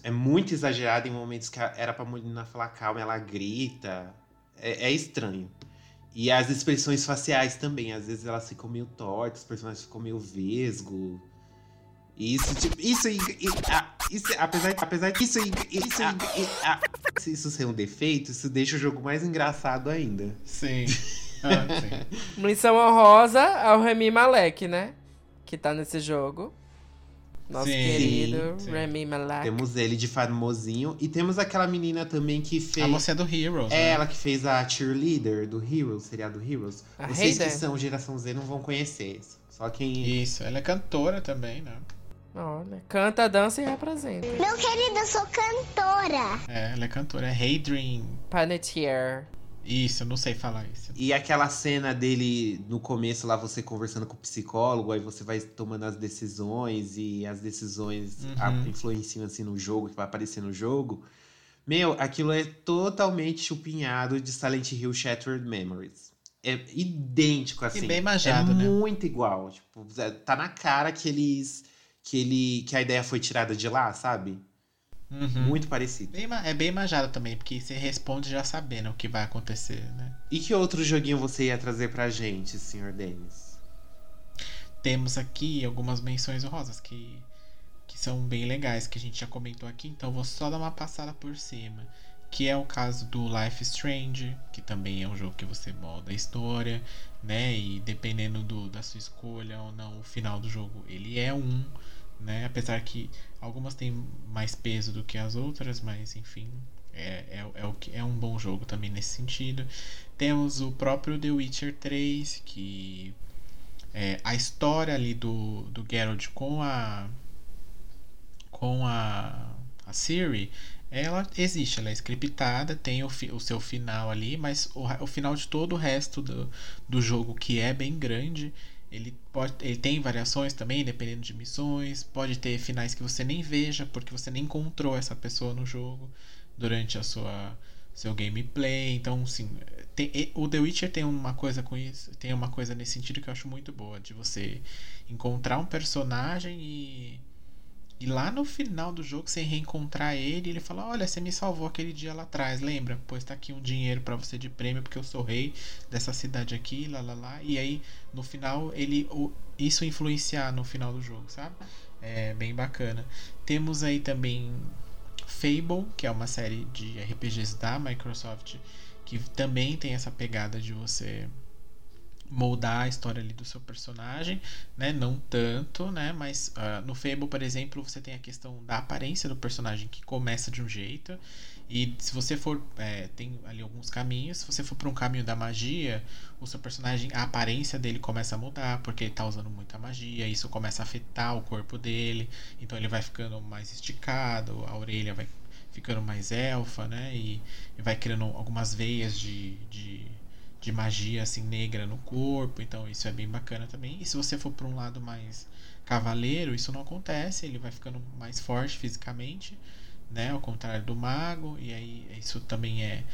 [SPEAKER 1] é muito exagerado em momentos que era pra menina falar calma, ela grita. É, é estranho. E as expressões faciais também, às vezes elas ficam meio tortas, os personagens ficam meio vesgo. E Isso, tipo, isso, e- e- ah, isso, apesar, apesar disso, e- e- ah, se isso ser um defeito, isso deixa o jogo mais engraçado ainda.
[SPEAKER 4] Sim. Ah, sim.
[SPEAKER 2] Menção honrosa ao Remy Malek, né? Que tá nesse jogo. Nosso
[SPEAKER 1] Sim.
[SPEAKER 2] querido
[SPEAKER 1] Sim.
[SPEAKER 2] Remy Malek.
[SPEAKER 1] Temos ele de famosinho. E temos aquela menina também que fez.
[SPEAKER 4] A moça é do Heroes,
[SPEAKER 1] É
[SPEAKER 4] né?
[SPEAKER 1] ela que fez a cheerleader do Heroes, seriado Heroes.
[SPEAKER 2] A
[SPEAKER 1] Vocês que são geração Z não vão conhecer. Só quem.
[SPEAKER 4] Isso, ela é cantora também, né?
[SPEAKER 2] Olha, canta, dança e representa.
[SPEAKER 5] Meu querido, eu sou cantora.
[SPEAKER 4] É, ela é cantora, é Hey Dream.
[SPEAKER 2] Panettiere.
[SPEAKER 4] Isso, eu não sei falar isso.
[SPEAKER 1] E aquela cena dele no começo lá, você conversando com o psicólogo, aí você vai tomando as decisões e as decisões
[SPEAKER 4] Uhum.
[SPEAKER 1] influenciam assim no jogo, que vai aparecer no jogo. Meu, aquilo é totalmente chupinhado de Silent Hill Shattered Memories. É idêntico, assim.
[SPEAKER 4] bem manjado,
[SPEAKER 1] é
[SPEAKER 4] né?
[SPEAKER 1] muito igual. Tipo, tá na cara que eles. Que, ele, que a ideia foi tirada de lá, sabe?
[SPEAKER 4] Uhum.
[SPEAKER 1] Muito parecido.
[SPEAKER 4] Bem é bem manjado também, porque você responde já sabendo o que vai acontecer, né?
[SPEAKER 1] E que outro joguinho você ia trazer pra gente, senhor Denis?
[SPEAKER 4] Temos aqui algumas menções honrosas que, que são bem legais, que a gente já comentou aqui, então vou só dar uma passada por cima. Que é o caso do Life Strange, que também é um jogo que você molda a história, né? E dependendo do, da sua escolha ou não, o final do jogo ele é um, né? Apesar que algumas têm mais peso do que as outras, mas enfim, é, é, é, o que, é um bom jogo também nesse sentido. Temos o próprio The Witcher 3, que é, a história ali do, do Geralt com a com a, a Siri ela existe, ela é scriptada, tem o, fi- o seu final ali, mas o, o final de todo o resto do, do jogo, que é bem grande, ele, pode, ele tem variações também, dependendo de missões, pode ter finais que você nem veja, porque você nem encontrou essa pessoa no jogo durante a sua, seu gameplay. Então, tem, o The Witcher tem uma coisa com isso, tem uma coisa nesse sentido que eu acho muito boa, de você encontrar um personagem e e lá no final do jogo, você reencontrar ele, ele fala: Olha, você me salvou aquele dia lá atrás, lembra? Pois tá aqui um dinheiro para você de prêmio, porque eu sou rei dessa cidade aqui, lá lá lá. E aí, no final, ele isso influenciar no final do jogo, sabe? É bem bacana. Temos aí também Fable, que é uma série de RPGs da Microsoft, que também tem essa pegada de você moldar a história ali do seu personagem, né? Não tanto, né? Mas uh, no Fable, por exemplo, você tem a questão da aparência do personagem que começa de um jeito e se você for é, tem ali alguns caminhos, se você for para um caminho da magia, o seu personagem, a aparência dele começa a mudar porque ele está usando muita magia, isso começa a afetar o corpo dele, então ele vai ficando mais esticado, a orelha vai ficando mais elfa, né? E, e vai criando algumas veias de, de de magia assim negra no corpo, então isso é bem bacana também. E se você for para um lado mais cavaleiro, isso não acontece, ele vai ficando mais forte fisicamente, né, ao contrário do mago, e aí isso também é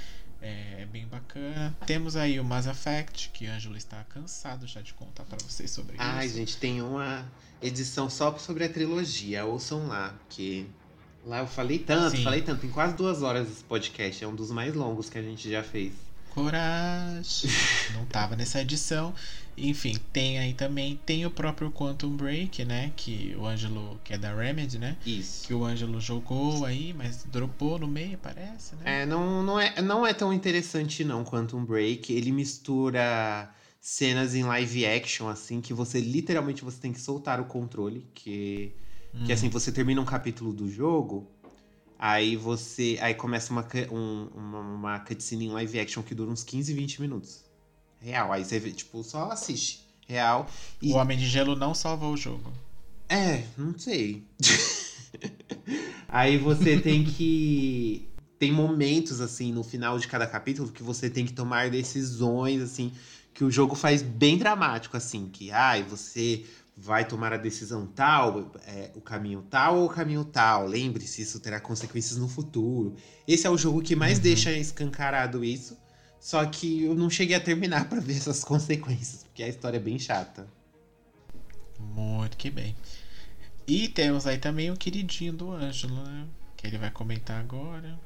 [SPEAKER 4] é bem bacana. Temos aí o Mass Effect, que Ângelo está cansado já de contar para vocês sobre
[SPEAKER 1] Ai,
[SPEAKER 4] isso.
[SPEAKER 1] Ai, gente, tem uma edição só sobre a trilogia. Ouçam lá, porque lá eu falei tanto, Sim. falei tanto. Tem quase duas horas esse podcast. É um dos mais longos que a gente já fez.
[SPEAKER 4] Coragem. Não tava nessa edição. Enfim, tem aí também, tem o próprio Quantum Break, né? Que o Ângelo, que é da Remedy, né?
[SPEAKER 1] Isso.
[SPEAKER 4] Que o Ângelo jogou aí, mas dropou no meio, parece, né?
[SPEAKER 1] É, não, não, é, não é tão interessante não, Quantum Break. Ele mistura cenas em live action, assim, que você literalmente você tem que soltar o controle, que, hum. que assim, você termina um capítulo do jogo, Aí você. Aí começa uma, um, uma, uma cutscene em live action que dura uns 15, 20 minutos. Real. Aí você vê, tipo, só assiste. Real.
[SPEAKER 4] E... O Homem de Gelo não salva o jogo.
[SPEAKER 1] É, não sei. aí você tem que. Tem momentos, assim, no final de cada capítulo que você tem que tomar decisões, assim, que o jogo faz bem dramático, assim, que, ai, você vai tomar a decisão tal, é, o caminho tal ou o caminho tal. Lembre-se, isso terá consequências no futuro. Esse é o jogo que mais uhum. deixa escancarado isso. Só que eu não cheguei a terminar para ver essas consequências, porque a história é bem chata.
[SPEAKER 4] Muito que bem. E temos aí também o queridinho do Ângelo, né? Que ele vai comentar agora.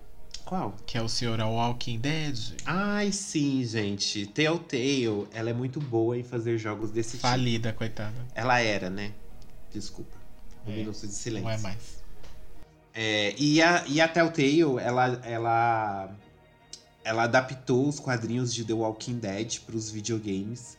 [SPEAKER 1] Qual?
[SPEAKER 4] Que é o senhor Walking Dead.
[SPEAKER 1] Ai, sim, gente. Telltale, ela é muito boa em fazer jogos desse
[SPEAKER 4] Falida, tipo. Falida, coitada.
[SPEAKER 1] Ela era, né? Desculpa. Um é, minuto de silêncio.
[SPEAKER 4] Não é mais.
[SPEAKER 1] É, e, a, e a Telltale, ela, ela, ela adaptou os quadrinhos de The Walking Dead para os videogames.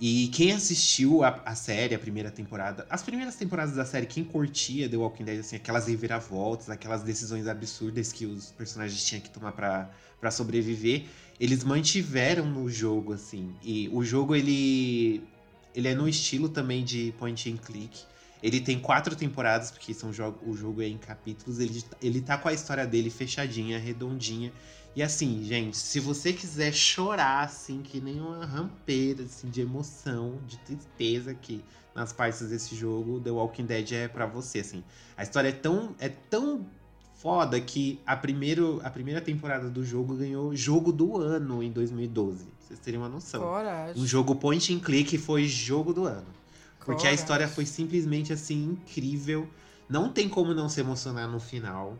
[SPEAKER 1] E quem assistiu a, a, série, a primeira temporada, as primeiras temporadas da série, quem curtia The Walking Dead, assim, aquelas reviravoltas, aquelas decisões absurdas que os personagens tinham que tomar para sobreviver, eles mantiveram no jogo, assim. E o jogo, ele, ele é no estilo também de point and click. Ele tem quatro temporadas, porque são jogo, o jogo é em capítulos. Ele, ele tá com a história dele fechadinha, redondinha. E assim, gente, se você quiser chorar, assim, que nem uma rampeira, assim, de emoção, de tristeza aqui nas partes desse jogo, The Walking Dead é para você, assim. A história é tão, é tão foda que a, primeiro, a primeira temporada do jogo ganhou jogo do ano em 2012. Pra vocês terem uma noção.
[SPEAKER 2] Coragem.
[SPEAKER 1] Um jogo point and click foi jogo do ano. Porque Coragem. a história foi simplesmente, assim, incrível. Não tem como não se emocionar no final.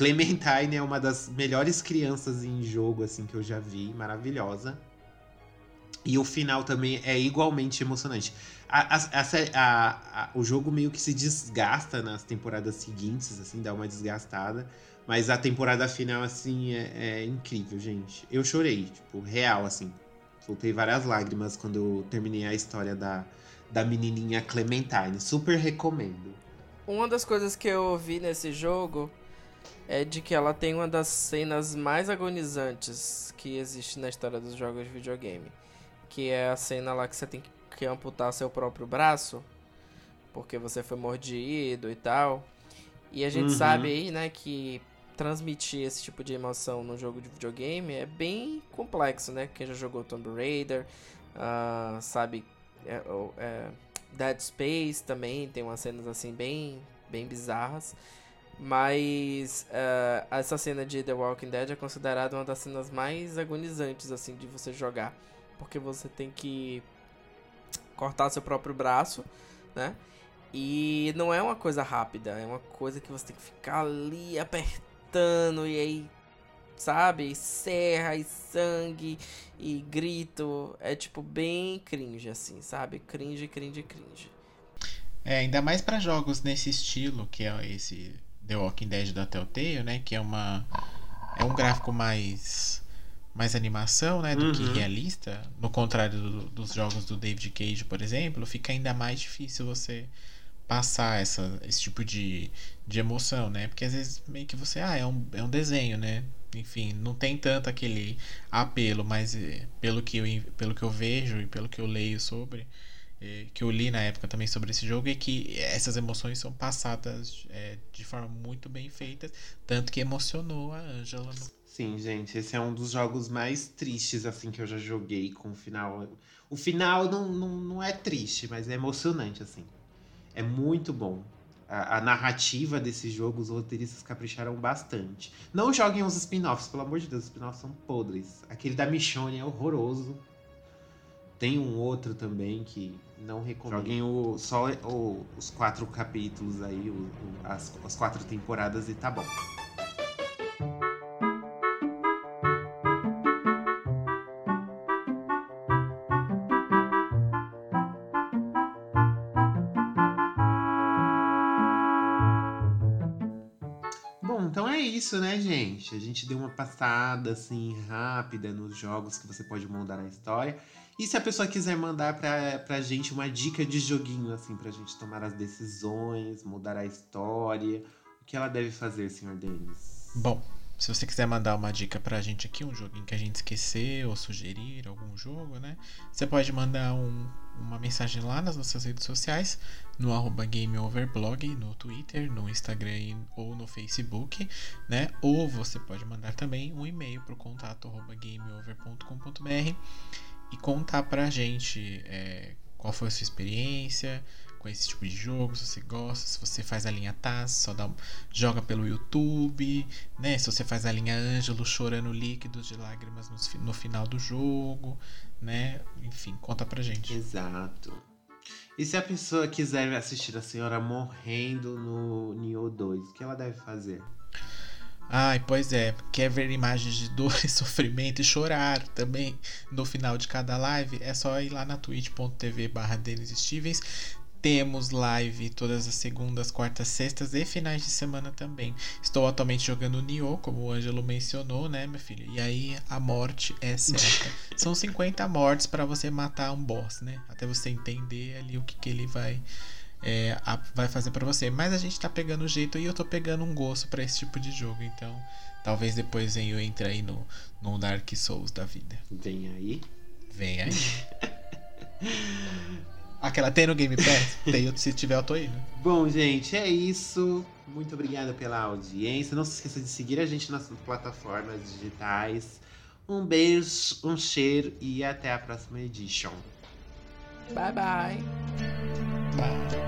[SPEAKER 1] Clementine é uma das melhores crianças em jogo assim que eu já vi, maravilhosa. E o final também é igualmente emocionante. A, a, a, o jogo meio que se desgasta nas temporadas seguintes, assim, dá uma desgastada. Mas a temporada final, assim, é, é incrível, gente. Eu chorei, tipo, real, assim. Soltei várias lágrimas quando eu terminei a história da, da menininha Clementine. Super recomendo.
[SPEAKER 2] Uma das coisas que eu ouvi nesse jogo é de que ela tem uma das cenas mais agonizantes que existe na história dos jogos de videogame. Que é a cena lá que você tem que amputar seu próprio braço, porque você foi mordido e tal. E a gente uhum. sabe aí, né, que transmitir esse tipo de emoção no jogo de videogame é bem complexo, né? Quem já jogou Tomb Raider, uh, sabe, é, é, Dead Space também tem umas cenas assim bem, bem bizarras. Mas uh, essa cena de The Walking Dead é considerada uma das cenas mais agonizantes assim de você jogar, porque você tem que cortar seu próprio braço, né? E não é uma coisa rápida, é uma coisa que você tem que ficar ali apertando e aí, sabe? E serra e sangue e grito. É tipo bem cringe, assim, sabe? Cringe, cringe, cringe.
[SPEAKER 4] É, ainda mais para jogos nesse estilo, que é esse The Walking Dead da Telltale, né? Que é uma. É um gráfico mais. Mais animação, né? Do uhum. que realista. No contrário do, dos jogos do David Cage, por exemplo, fica ainda mais difícil você passar essa, esse tipo de, de emoção, né? Porque às vezes meio que você. Ah, é um, é um desenho, né? Enfim, não tem tanto aquele apelo, mas eh, pelo que eu, pelo que eu vejo e pelo que eu leio sobre que eu li na época também sobre esse jogo é que essas emoções são passadas é, de forma muito bem feita, tanto que emocionou a Angela. No...
[SPEAKER 1] Sim, gente, esse é um dos jogos mais tristes assim que eu já joguei com o final. O final não, não, não é triste, mas é emocionante assim. É muito bom. A, a narrativa desse jogo, os roteiristas capricharam bastante. Não joguem os spin-offs, pelo amor de Deus, os spin-offs são podres. Aquele da Michonne é horroroso. Tem um outro também que não recomendo. Joguem o, só o, os quatro capítulos aí, o, as, as quatro temporadas e tá bom. Então é isso, né, gente? A gente deu uma passada assim rápida nos jogos que você pode moldar a história. E se a pessoa quiser mandar pra, pra gente uma dica de joguinho, assim, pra gente tomar as decisões, mudar a história, o que ela deve fazer, senhor Denis?
[SPEAKER 4] Bom, se você quiser mandar uma dica pra gente aqui, um joguinho que a gente esqueceu, ou sugerir algum jogo, né? Você pode mandar um, uma mensagem lá nas nossas redes sociais, no arroba GameOverblog, no Twitter, no Instagram ou no Facebook, né? Ou você pode mandar também um e-mail pro contato arroba gameover.com.br e contar pra gente é, qual foi a sua experiência com esse tipo de jogo, se você gosta, se você faz a linha Taz, só dá, joga pelo YouTube, né? Se você faz a linha Ângelo chorando líquidos de lágrimas no, no final do jogo, né? Enfim, conta pra gente.
[SPEAKER 1] Exato. E se a pessoa quiser assistir a senhora morrendo no Nioh 2, o que ela deve fazer?
[SPEAKER 4] Ai, pois é. Quer ver imagens de dor e sofrimento e chorar também no final de cada live? É só ir lá na twitch.tv barra Stevens. Temos live todas as segundas, quartas, sextas e finais de semana também. Estou atualmente jogando Nioh, como o Ângelo mencionou, né, minha filha? E aí a morte é certa. São 50 mortes para você matar um boss, né? Até você entender ali o que, que ele vai é, a, vai fazer para você. Mas a gente tá pegando o jeito e eu tô pegando um gosto para esse tipo de jogo. Então, talvez depois eu entre aí no, no Dark Souls da vida.
[SPEAKER 1] Vem aí.
[SPEAKER 4] Vem aí. Aquela tem no Game Pass? Tem, se tiver, eu tô. Né?
[SPEAKER 1] Bom, gente, é isso. Muito obrigado pela audiência. Não se esqueça de seguir a gente nas plataformas digitais. Um beijo, um cheiro e até a próxima edition.
[SPEAKER 2] Bye-bye.
[SPEAKER 4] Bye.